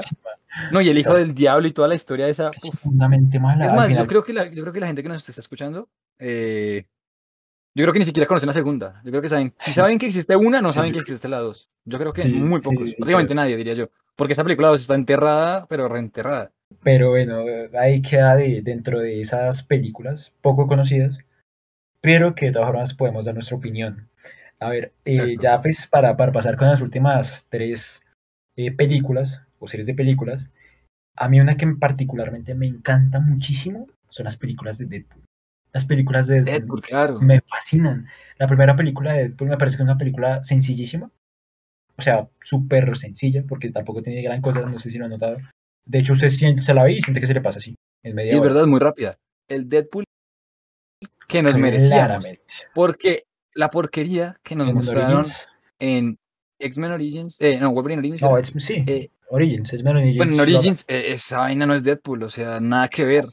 No, y el hijo del diablo y toda la historia de esa. es uf. profundamente mala. Es más, yo creo, que la, yo creo que la gente que nos está escuchando. eh, yo creo que ni siquiera conocen la segunda. Yo creo que saben. Si saben que existe una, no saben que existe la dos. Yo creo que Sí, muy pocos. sí, prácticamente nadie, diría yo. Porque esta película 2 está enterrada, pero reenterrada. Pero bueno, ahí queda de, dentro de esas películas poco conocidas, pero que de todas formas podemos dar nuestra opinión. A ver, eh, ya pues para, para pasar con las últimas tres eh, películas o series de películas, a mí una que particularmente me encanta muchísimo son las películas de Deadpool. Las películas de Deadpool, claro. me fascinan. La primera película de Deadpool me parece que es una película sencillísima, o sea, súper sencilla, porque tampoco tiene gran cosa, no sé si lo han notado. De hecho, usted siente- se la ve y siente que se le pasa así, en Y media es hora. verdad, es muy rápida. El Deadpool que nos. Claramente. Porque la porquería que nos En mostraron Origins, en X-Men Origins. Eh, no, Wolverine Origins. no, era, es, sí, eh, Origins, menos Origins. bueno, en Origins, eh, esa vaina no es Deadpool, o sea, nada que ver.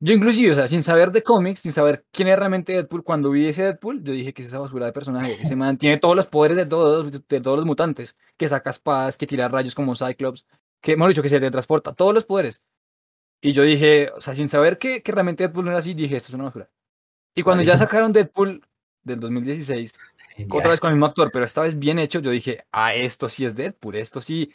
Yo inclusive, o sea, sin saber de cómics, sin saber quién es realmente Deadpool, cuando vi ese Deadpool, yo dije que es esa basura de personaje. Ese man tiene todos los poderes de todos, de todos los mutantes, que saca espadas, que tira rayos como Cyclops, que, mejor dicho, que se teletransporta, todos los poderes. Y yo dije, o sea, sin saber que, que realmente Deadpool no era así, dije, esto es una basura. Y cuando ya sacaron Deadpool del 2016, Genial. otra vez con el mismo actor, pero esta vez bien hecho, yo dije, ah, esto sí es Deadpool, esto sí,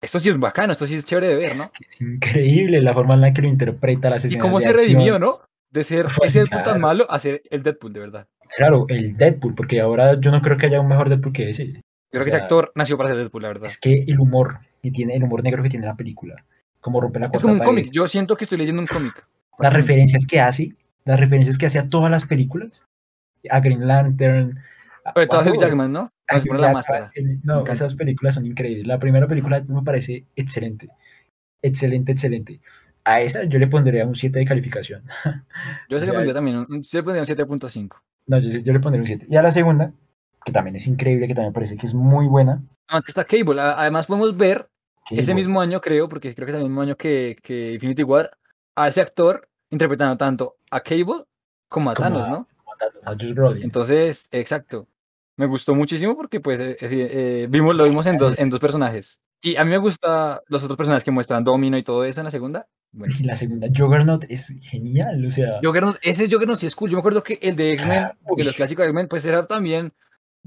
esto sí es bacano, esto sí es chévere de ver, Es, ¿no? que es increíble la forma en la que lo interpreta las Y escenas cómo se acción. redimió, ¿no? De ser Pues, ese Deadpool tan claro. malo a ser el Deadpool, de verdad. Claro, el Deadpool, porque ahora yo no creo que haya un mejor Deadpool que ese. Yo creo O que ese sea, actor nació para ser Deadpool, la verdad. Es que el humor que tiene, el humor negro que tiene la película, como rompe la Es como un cómic. Yo siento que estoy leyendo un cómic. las referencias que hace, las referencias que hace a todas las películas, a Green Lantern, a, todo a a Hugh. Jackman, ¿no? A Hugh la máscara. Me no, esas películas son increíbles. La primera película me parece excelente. Excelente, excelente. A esa yo le pondría un 7 de calificación. Yo o se le pondría también un, yo le pondría un 7.5. No, yo, yo le pondría un 7. Y a la segunda, que también es increíble, que también parece que es muy buena. No, es que está Cable. a- Además podemos ver ese mismo año, creo, porque creo que es el mismo año que, que Infinity War, a ese actor interpretando tanto a Cable como a Como Thanos, a- ¿no? a Josh Brolin. Entonces, exacto. Me gustó muchísimo porque pues eh, eh, eh, vimos, lo vimos en dos, en dos personajes. Y a mí me gusta los otros personajes que muestran Domino y todo eso en la segunda. Bueno, la segunda, Juggernaut, es genial. O sea, Juggernaut, ese Juggernaut sí es cool. Yo me acuerdo que el de X-Men, Ah, de los clásicos de X-Men, pues era también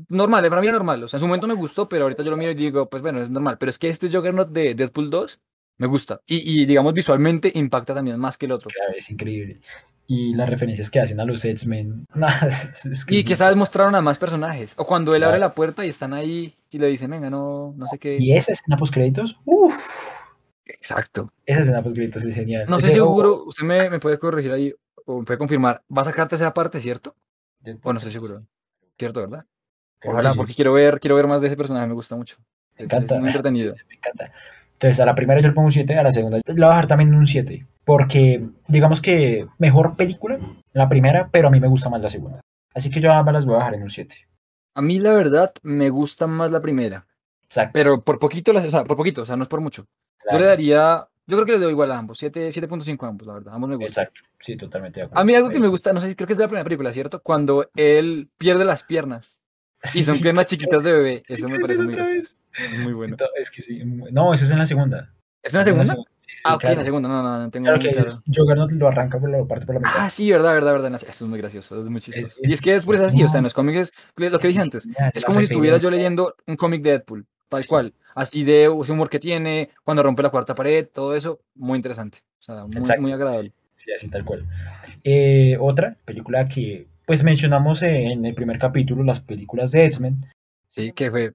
normal, para mí era normal. O sea, en su momento me gustó, pero ahorita yo lo miro y digo, pues bueno, es normal. Pero es que este Juggernaut de Deadpool 2 me gusta. Y, y digamos, visualmente impacta también más que el otro. claro, es increíble. Y las referencias que hacen a los X-Men. es- Y que es- esta vez mostraron a más personajes. O cuando él abre la puerta y están ahí y le dicen, venga, no, no sé qué. Y esa escena post créditos, uff, Exacto. esa escena post créditos es genial. No sé Ese- seguro, usted me, me puede corregir ahí o me puede confirmar. ¿Va a sacarte esa parte, cierto? O no estoy seguro. ¿Cierto, verdad? Creo Ojalá, sí, porque quiero ver, quiero ver más de ese personaje, me gusta mucho. me Es, es encanta. muy entretenido. Me encanta. Entonces, a la primera yo le pongo un 7, a la segunda le voy a bajar también un 7. Porque, digamos que mejor película, la primera, pero a mí me gusta más la segunda. Así que yo ambas las voy a bajar en un 7. A mí, la verdad, me gusta más la primera. Exacto. Pero por poquito, o sea, por poquito, o sea, no es por mucho. Yo le daría, yo creo que le doy igual a ambos, 7 7.5 a ambos, la verdad. Ambos me gustan. Exacto. Sí, totalmente de acuerdo. A mí algo que me Eso. gusta, no sé si creo que es de la primera película, ¿cierto? Cuando él pierde las piernas y son Sí, piernas chiquitas de bebé. Eso me parece muy gracioso. Es muy bueno. No, Es que sí. No, eso es en la segunda. ¿Es en la en segunda? Sí, sí, Ah, ok, en la segunda, no, no, no tengo Claro que claro. Juggernaut lo arranca por la parte por la mitad. Ah, sí, verdad, verdad, verdad. Eso es muy gracioso, es muy chistoso. es- y es que Deadpool es así, o sea, en los cómics, es lo que dije antes, genial, es como si estuviera yo leyendo un cómic de Deadpool, tal Sí. cual. Así de ese humor que tiene, cuando rompe la cuarta pared, todo eso, muy interesante. O sea, muy, Exacto, muy agradable. Sí, sí, así tal cual. Eh, otra película que, pues mencionamos en el primer capítulo, las películas de X-Men. Sí, que fue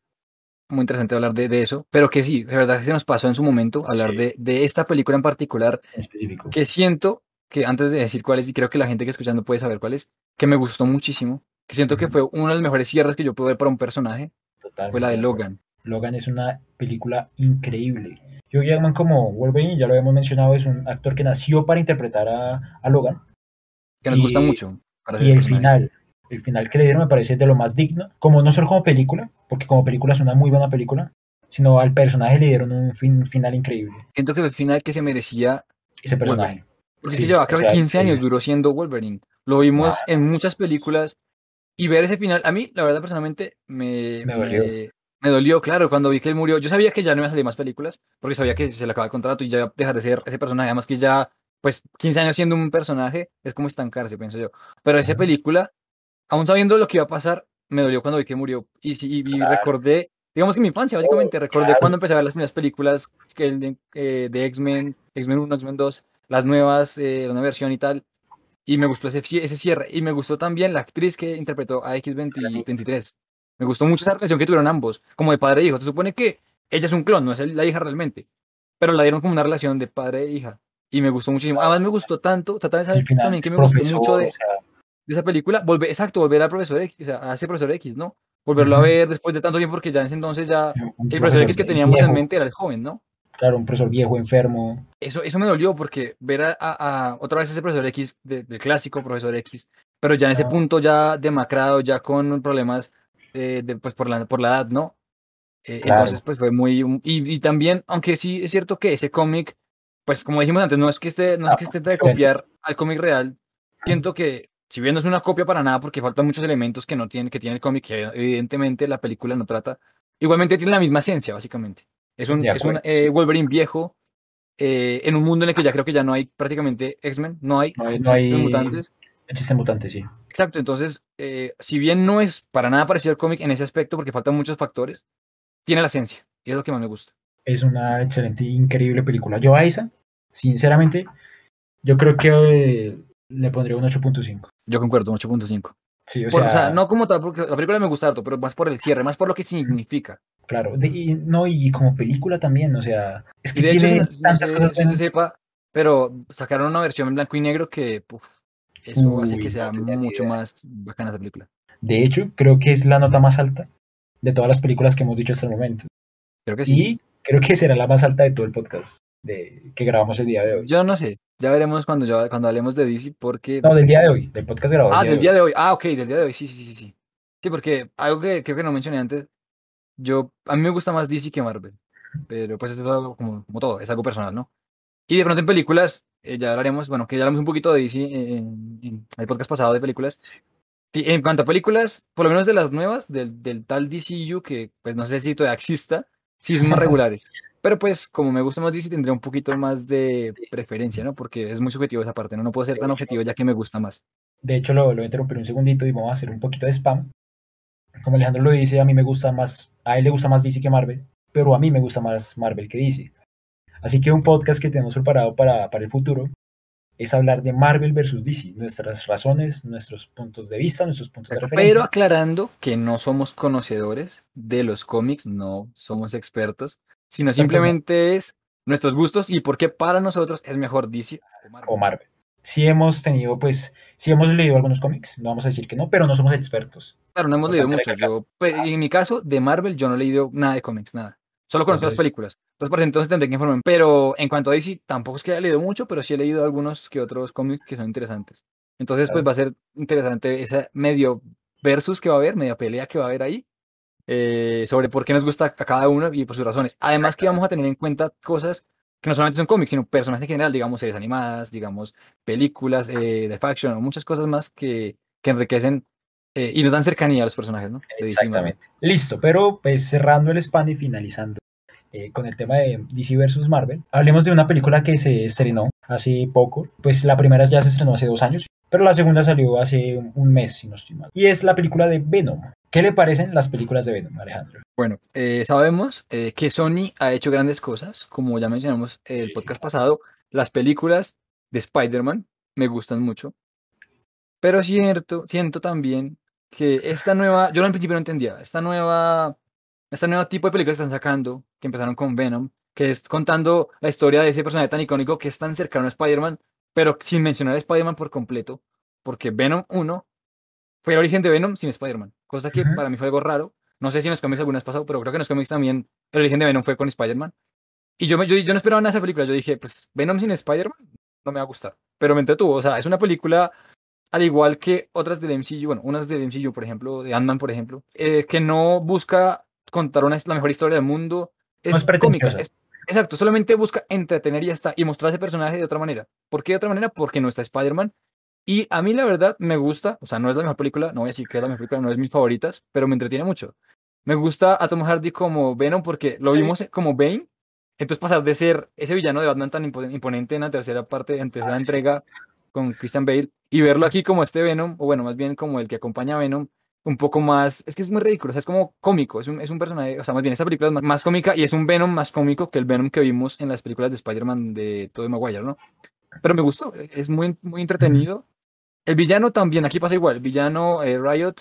muy interesante hablar de, de eso, pero que sí, de verdad que se nos pasó en su momento hablar Sí. de, de esta película en particular, en específico. que siento que antes de decir cuál es, y creo que la gente que escuchando puede saber cuál es, que me gustó muchísimo, que siento que fue uno de los mejores cierres que yo pude ver para un personaje, Totalmente fue la de. Logan. Logan es una película increíble. Hugh Jackman como Wolverine, ya lo habíamos mencionado, es un actor que nació para interpretar a, a Logan. que nos gusta mucho. para Y el personaje. final, el final que le dieron me parece de lo más digno, como no solo como película, porque como película es una muy buena película, sino al personaje le dieron un fin- final increíble. Siento que fue el final que se merecía, Ese personaje. Wolverine. porque Sí, es que lleva creo que 15 años duró siendo Wolverine. Lo vimos Ah, en muchas películas y ver ese final, a mí la verdad personalmente me, Me dolió. me, me dolió, claro, cuando vi que él murió. Yo sabía que ya no iba a salir más películas, porque sabía que se le acaba el contrato y ya iba a dejar de ser ese personaje. Además que ya, pues 15 años siendo un personaje es como estancarse, pienso yo. Pero esa película, aún sabiendo lo que iba a pasar, me dolió cuando vi que murió. Y, sí, y- Claro. recordé, digamos que mi infancia, básicamente, recordé claro. cuando empecé a ver las primeras películas que, de, eh, de X-Men, X-Men 1, X-Men 2, las nuevas, eh, la nueva versión y tal. Y me gustó ese, ese cierre. Y me gustó también la actriz que interpretó a X-23. Me gustó mucho esa relación que tuvieron ambos, como de padre e hijo. Se supone que ella es un clon, no es la hija realmente. Pero la dieron como una relación de padre e hija. Y me gustó muchísimo. Además, me gustó tanto. ¿sabes El final, también que me gustó mucho de, o sea, de esa película? Volver, exacto, volver al profesor X, o sea, a ese profesor X, ¿no? Volverlo a Ujú. ver después de tanto tiempo, porque ya en ese entonces ya un el profesor X que teníamos viejo, en mente era el joven, ¿no? Claro, un profesor viejo, enfermo. Eso, eso me dolió porque ver a, a- a otra vez ese profesor X, de- del clásico profesor X, pero ya en ese Ah. punto ya demacrado, ya con problemas eh, de, pues por la, por la edad, ¿no? Eh, Claro. Entonces, pues fue muy... Y, y también, aunque sí es cierto que ese cómic, pues como dijimos antes, no es que esté, no es Ah, que esté de copiar al cómic real, siento que, si bien no es una copia para nada, porque faltan muchos elementos que no tiene, que tiene el cómic, que evidentemente la película no trata, igualmente tiene la misma esencia, básicamente. Es un, es un eh. Wolverine viejo, eh, en un mundo en el que ya creo que ya no hay prácticamente X-Men, no hay, No hay- no existen hay- mutantes. Existe mutante, sí. Exacto, entonces, eh, si bien no es para nada parecido al cómic en ese aspecto, porque faltan muchos factores, tiene la esencia, y es lo que más me gusta. Es una excelente, increíble película. Yo a esa, sinceramente, yo creo que eh, le pondría un 8.5. Yo concuerdo, un 8.5. Sí, o Por- sea, O sea, no como tal, porque la película me gusta harto, pero más por el cierre, más por lo que significa. claro. de- y, no, y como película también, o sea, es que Y de hecho, no, no tantas sé cosas si se sepa, pero sacaron una versión en blanco y negro que, puf, eso hace que no sea mucho idea. más bacana esa película. De hecho, creo que es la nota más alta de todas las películas que hemos dicho hasta el momento. Creo que sí. Y creo que será la más alta de todo el podcast de, que grabamos el día de hoy. Yo no sé, ya veremos cuando, ya, cuando hablemos de DC, porque... No, del día de hoy, del podcast grabado. Ah, el del de día de hoy. Ah, ok, del día de hoy. Sí, sí, sí, sí. Sí, porque algo que creo que no mencioné antes, yo, a mí me gusta más DC que Marvel, pero pues es algo como, como todo, es algo personal, ¿no? Y de pronto en películas, eh, ya hablaremos, bueno, que ya hablamos un poquito de DC en, en el podcast pasado de películas. En cuanto a películas, por lo menos de las nuevas, del, del tal DCU, que pues no sé si todavía exista, sí son más regulares. Pero pues como me gusta más DC, tendré un poquito más de preferencia, ¿no? Porque es muy subjetivo esa parte, ¿no? No puedo ser tan objetivo ya que me gusta más. De hecho, lo, lo voy a interrumpir un segundito y vamos a hacer un poquito de spam. Como Alejandro lo dice, a mí me gusta más, a él le gusta más DC que Marvel, pero a mí me gusta más Marvel que DC. Así que un podcast que tenemos preparado para, para el futuro es hablar de Marvel versus DC, nuestras razones, nuestros puntos de vista, nuestros puntos de referencia. Pero aclarando que no somos conocedores de los cómics, no somos expertos, sino simplemente es nuestros gustos y por qué para nosotros es mejor DC o Marvel. o Marvel. Sí hemos tenido, pues, sí hemos leído algunos cómics, no vamos a decir que no, pero no somos expertos. Claro, no hemos leído muchos. Yo, pues, en mi caso, de Marvel, yo no he leído nada de cómics, nada. Solo conozco las películas. Entonces, por entonces tendré que informarme. Pero en cuanto a DC, tampoco es que haya leído mucho, pero sí he leído algunos que otros cómics que son interesantes. Entonces, pues Claro. va a ser interesante ese medio versus que va a haber, media pelea que va a haber ahí, eh, sobre por qué nos gusta a cada uno y por sus razones. Además que vamos a tener en cuenta cosas que no solamente son cómics, sino personajes en general, digamos series animadas, digamos películas eh, de faction muchas cosas más que, que enriquecen eh, y nos dan cercanía a los personajes, ¿no? Exactamente. Listo, pero pues cerrando el spam y finalizando eh, con el tema de DC versus Marvel, hablemos de una película que se estrenó hace poco. Pues la primera ya se estrenó hace dos años, pero la segunda salió hace un mes, si no estoy mal. Y es la película de Venom. ¿Qué le parecen las películas de Venom, Alejandro? Bueno, eh, sabemos eh, que Sony ha hecho grandes cosas, como ya mencionamos en el podcast pasado, las películas de Spider-Man me gustan mucho, pero cierto, siento también que esta nueva, yo al principio no entendía, esta nueva este nuevo tipo de películas que están sacando, que empezaron con Venom, que es contando la historia de ese personaje tan icónico que es tan cercano a Spider-Man, pero sin mencionar a Spider-Man por completo, porque Venom 1 fue el origen de Venom sin Spider-Man, cosa que Ujú. para mí fue algo raro. No sé si en los cómics alguna vez pasado, pero creo que en los cómics también el origen de Venom fue con Spider-Man. Y yo, yo, yo no esperaba nada de esa película, yo dije, pues Venom sin Spider-Man no me va a gustar, pero me entretuvo, o sea, es una película al igual que otras del MCU, bueno, unas del MCU, por ejemplo, de Ant-Man, por ejemplo, eh, que no busca contar una, la mejor historia del mundo, es, No cómica, es- exacto, solamente busca entretener y ya está, y mostrar ese personaje de otra manera. ¿Por qué de otra manera? Porque no está Spider-Man. Y a mí la verdad me gusta, o sea, no es la mejor película, no voy a decir que es la mejor película, no es mis favoritas, pero me entretiene mucho. Me gusta a Tom Hardy como Venom porque lo Sí. vimos como Bane, entonces pasar de ser ese villano de Batman tan impo- imponente en la tercera parte, en tercera Ah, sí. entrega con Christian Bale, y verlo aquí como este Venom, o bueno, más bien como el que acompaña a Venom, un poco más, es que es muy ridículo, o sea, es como cómico, es un, es un personaje, o sea, más bien esta película es más, más cómica y es un Venom más cómico que el Venom que vimos en las películas de Spider-Man de Tobey Maguire, ¿no? Pero me gustó, es muy, muy entretenido. El villano también, aquí pasa igual, el villano eh, Riot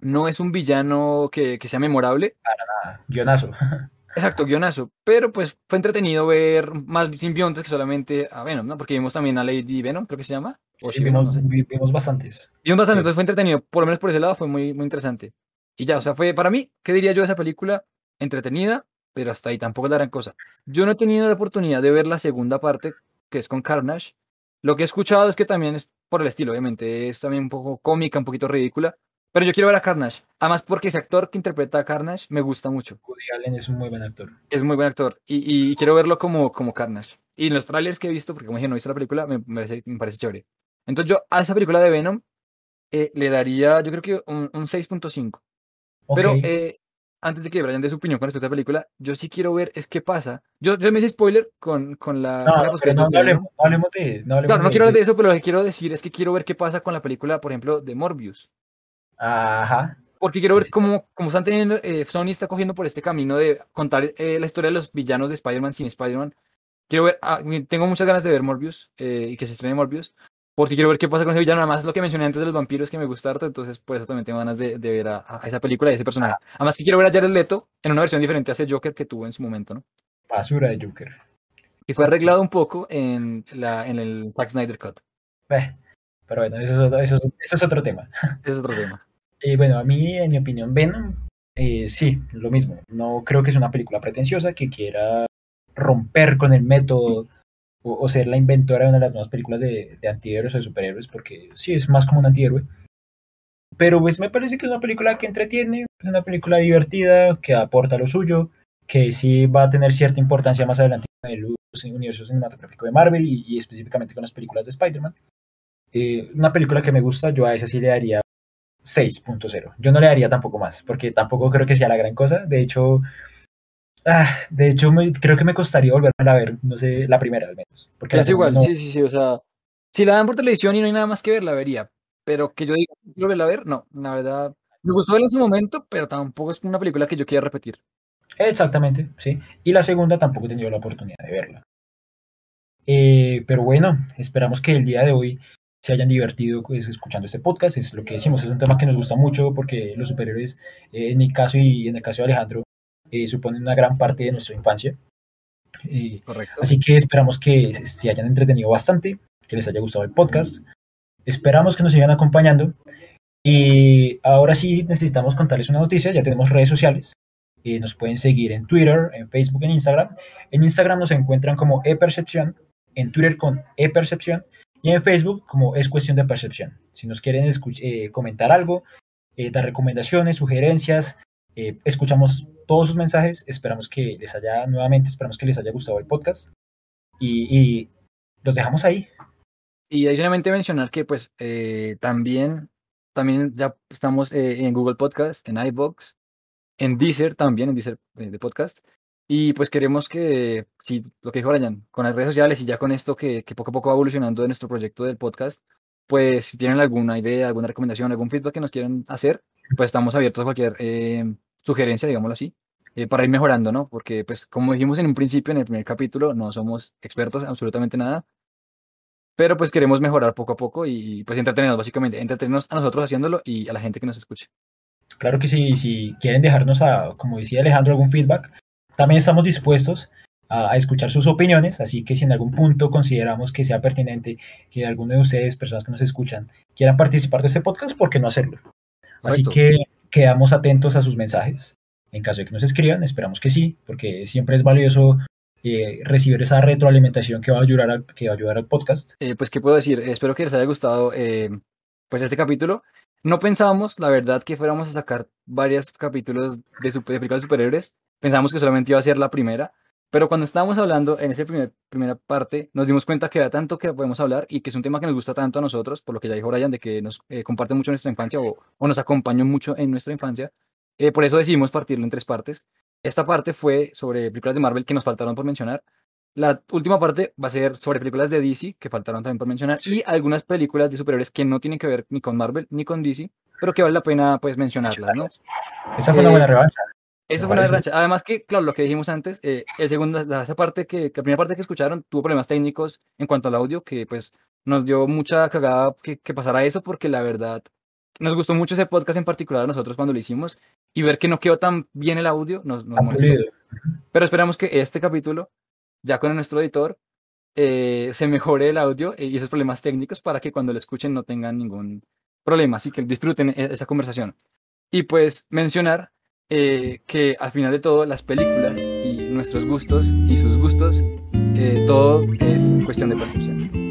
no es un villano que, que sea memorable, Ah, guionazo. Exacto, guionazo. Pero pues fue entretenido ver más simbiontes que solamente a Venom, ¿no? Porque vimos también a Lady Venom, creo que se llama. O Sí, vimos, no sé. vimos bastantes. Vimos bastante, Sí. entonces fue entretenido. Por lo menos por ese lado fue muy, muy interesante. Y ya, o sea, fue para mí, ¿qué diría yo de esa película? Entretenida, pero hasta ahí tampoco es la gran cosa. Yo no he tenido la oportunidad de ver la segunda parte, que es con Carnage. Lo que he escuchado es que también es por el estilo, obviamente. Es también un poco cómica, un poquito ridícula. Pero yo quiero ver a Carnage. Además, porque ese actor que interpreta a Carnage me gusta mucho. Woody Allen es un muy buen actor. Es muy buen actor y, y quiero verlo como, como Carnage. Y en los trailers que he visto, porque como dije, no he visto la película, me, me parece, me parece chévere. Entonces yo a esa película de Venom eh, le daría, yo creo que un, un 6.5. Ok. Pero eh, antes de que Brian dé su opinión con respecto a la película, yo sí quiero ver es qué pasa. Yo, yo me hice spoiler con, con la no, no, pero no, no hablemos, no hablemos de. No hablemos Claro, no de- quiero hablar de- eso, pero lo que quiero decir es que quiero ver qué pasa con la película, por ejemplo, de Morbius. Ajá. Porque quiero Sí, ver sí. cómo, cómo están teniendo, eh, Sony está cogiendo por este camino de contar eh, la historia de los villanos de Spider-Man sin Spider-Man. Quiero ver, ah, tengo muchas ganas de ver Morbius eh, y que se estrene Morbius, porque quiero ver qué pasa con ese villano. Además, lo que mencioné antes de los vampiros que me gusta harto, entonces por eso también tengo ganas de, de ver a, a esa película y a ese personaje. Además, que quiero ver a Jared Leto en una versión diferente a ese Joker que tuvo en su momento, ¿no? Basura de Joker. Y fue arreglado un poco en, la, en el Zack Snyder Cut. Eh, pero bueno, eso es, otro, eso, es, eso es otro tema. Ese es otro tema. Y bueno, a mí, en mi opinión, Venom, eh, sí, lo mismo. No creo que es una película pretenciosa que quiera romper con el método o, o ser la inventora de una de las nuevas películas de, de antihéroes o de superhéroes, porque sí, es más como un antihéroe. Pero pues me parece que es una película que entretiene, es una película divertida, que aporta lo suyo, que sí va a tener cierta importancia más adelante en el universo cinematográfico de Marvel y, y específicamente con las películas de Spider-Man. Eh, una película que me gusta, yo a esa sí le daría 6.0. Yo no le daría tampoco más, porque tampoco creo que sea la gran cosa. De hecho, ah, de hecho me, creo que me costaría volverla a ver, no sé, la primera al menos. Porque Es igual, no. sí, sí, sí, o sea, si la dan por televisión y no hay nada más que ver, la vería. Pero que yo diga, quiero verla a ver, no, la verdad, me gustó verla en su momento, pero tampoco es una película que yo quiera repetir. Exactamente, sí. Y la segunda tampoco he tenido la oportunidad de verla. Eh, pero bueno, esperamos que el día de hoy se hayan divertido pues, escuchando este podcast. Es lo que decimos, es un tema que nos gusta mucho porque los superhéroes, eh, en mi caso y en el caso de Alejandro, eh, suponen una gran parte de nuestra infancia. Eh, Correcto. así que esperamos que se- hayan entretenido bastante, que les haya gustado el podcast. Esperamos que nos sigan acompañando. Y ahora sí necesitamos contarles una noticia, ya tenemos redes sociales. Eh, nos pueden seguir en Twitter, en Facebook, en Instagram. En Instagram nos encuentran como ePercepción, en Twitter con ePercepción y en Facebook como es cuestión de percepción. Si nos quieren eh, comentar algo, eh, dar recomendaciones, sugerencias, eh, escuchamos todos sus mensajes. Esperamos que les haya, nuevamente, esperamos que les haya gustado el podcast. Y, y los dejamos ahí. Y adicionalmente mencionar que pues eh, también, también ya estamos eh, en Google Podcast, en iBox, en Deezer también, en Deezer eh, de podcast. Y pues queremos que, si lo que dijo Brian, con las redes sociales y ya con esto que, que poco a poco va evolucionando de nuestro proyecto del podcast, pues si tienen alguna idea, alguna recomendación, algún feedback que nos quieran hacer, pues estamos abiertos a cualquier eh, sugerencia, digámoslo así, eh, para ir mejorando, ¿no? Porque pues como dijimos en un principio, en el primer capítulo, no somos expertos en absolutamente nada, pero pues queremos mejorar poco a poco y pues entretenernos básicamente, entretenernos a nosotros haciéndolo y a la gente que nos escuche. Claro que sí, si quieren dejarnos, a, como decía Alejandro, algún feedback, también estamos dispuestos a, escuchar sus opiniones, así que si en algún punto consideramos que sea pertinente que alguno de ustedes, personas que nos escuchan, quieran participar de este podcast, ¿por qué no hacerlo? Así que quedamos atentos a sus mensajes. En caso de que nos escriban, esperamos que sí, porque siempre es valioso eh, recibir esa retroalimentación que va a ayudar al, que va a ayudar al podcast. Eh, pues, ¿qué puedo decir? Espero que les haya gustado eh, pues este capítulo. No pensábamos, la verdad, que fuéramos a sacar varios capítulos de, super, de superhéroes. Pensamos que solamente iba a ser la primera. Pero cuando estábamos hablando en esa primer, primera parte, nos dimos cuenta que era tanto que podemos hablar y que es un tema que nos gusta tanto a nosotros, por lo que ya dijo Brian, de que nos eh, comparte mucho nuestra infancia o, o, nos acompañó mucho en nuestra infancia. Eh, por eso decidimos partirlo en tres partes. Esta parte fue sobre películas de Marvel que nos faltaron por mencionar. La última parte va a ser sobre películas de DC que faltaron también por mencionar y algunas películas de superhéroes que no tienen que ver ni con Marvel ni con DC, pero que vale la pena pues mencionarlas, ¿no? Esa fue una buena eh, revancha. Eso fue una revancha. Además que, claro, lo que dijimos antes, eh, el segundo, la, esa parte que, la primera parte que escucharon tuvo problemas técnicos en cuanto al audio, que pues nos dio mucha cagada que, que pasara eso, porque la verdad nos gustó mucho ese podcast en particular a nosotros cuando lo hicimos y ver que no quedó tan bien el audio nos, nos molestó. Pero esperamos que este capítulo, ya con nuestro editor, eh, se mejore el audio y esos problemas técnicos para que cuando lo escuchen no tengan ningún problema, así que disfruten e-, esa conversación. Y pues mencionar eh, que al final de todo las películas y nuestros gustos y sus gustos, eh, todo es cuestión de percepción.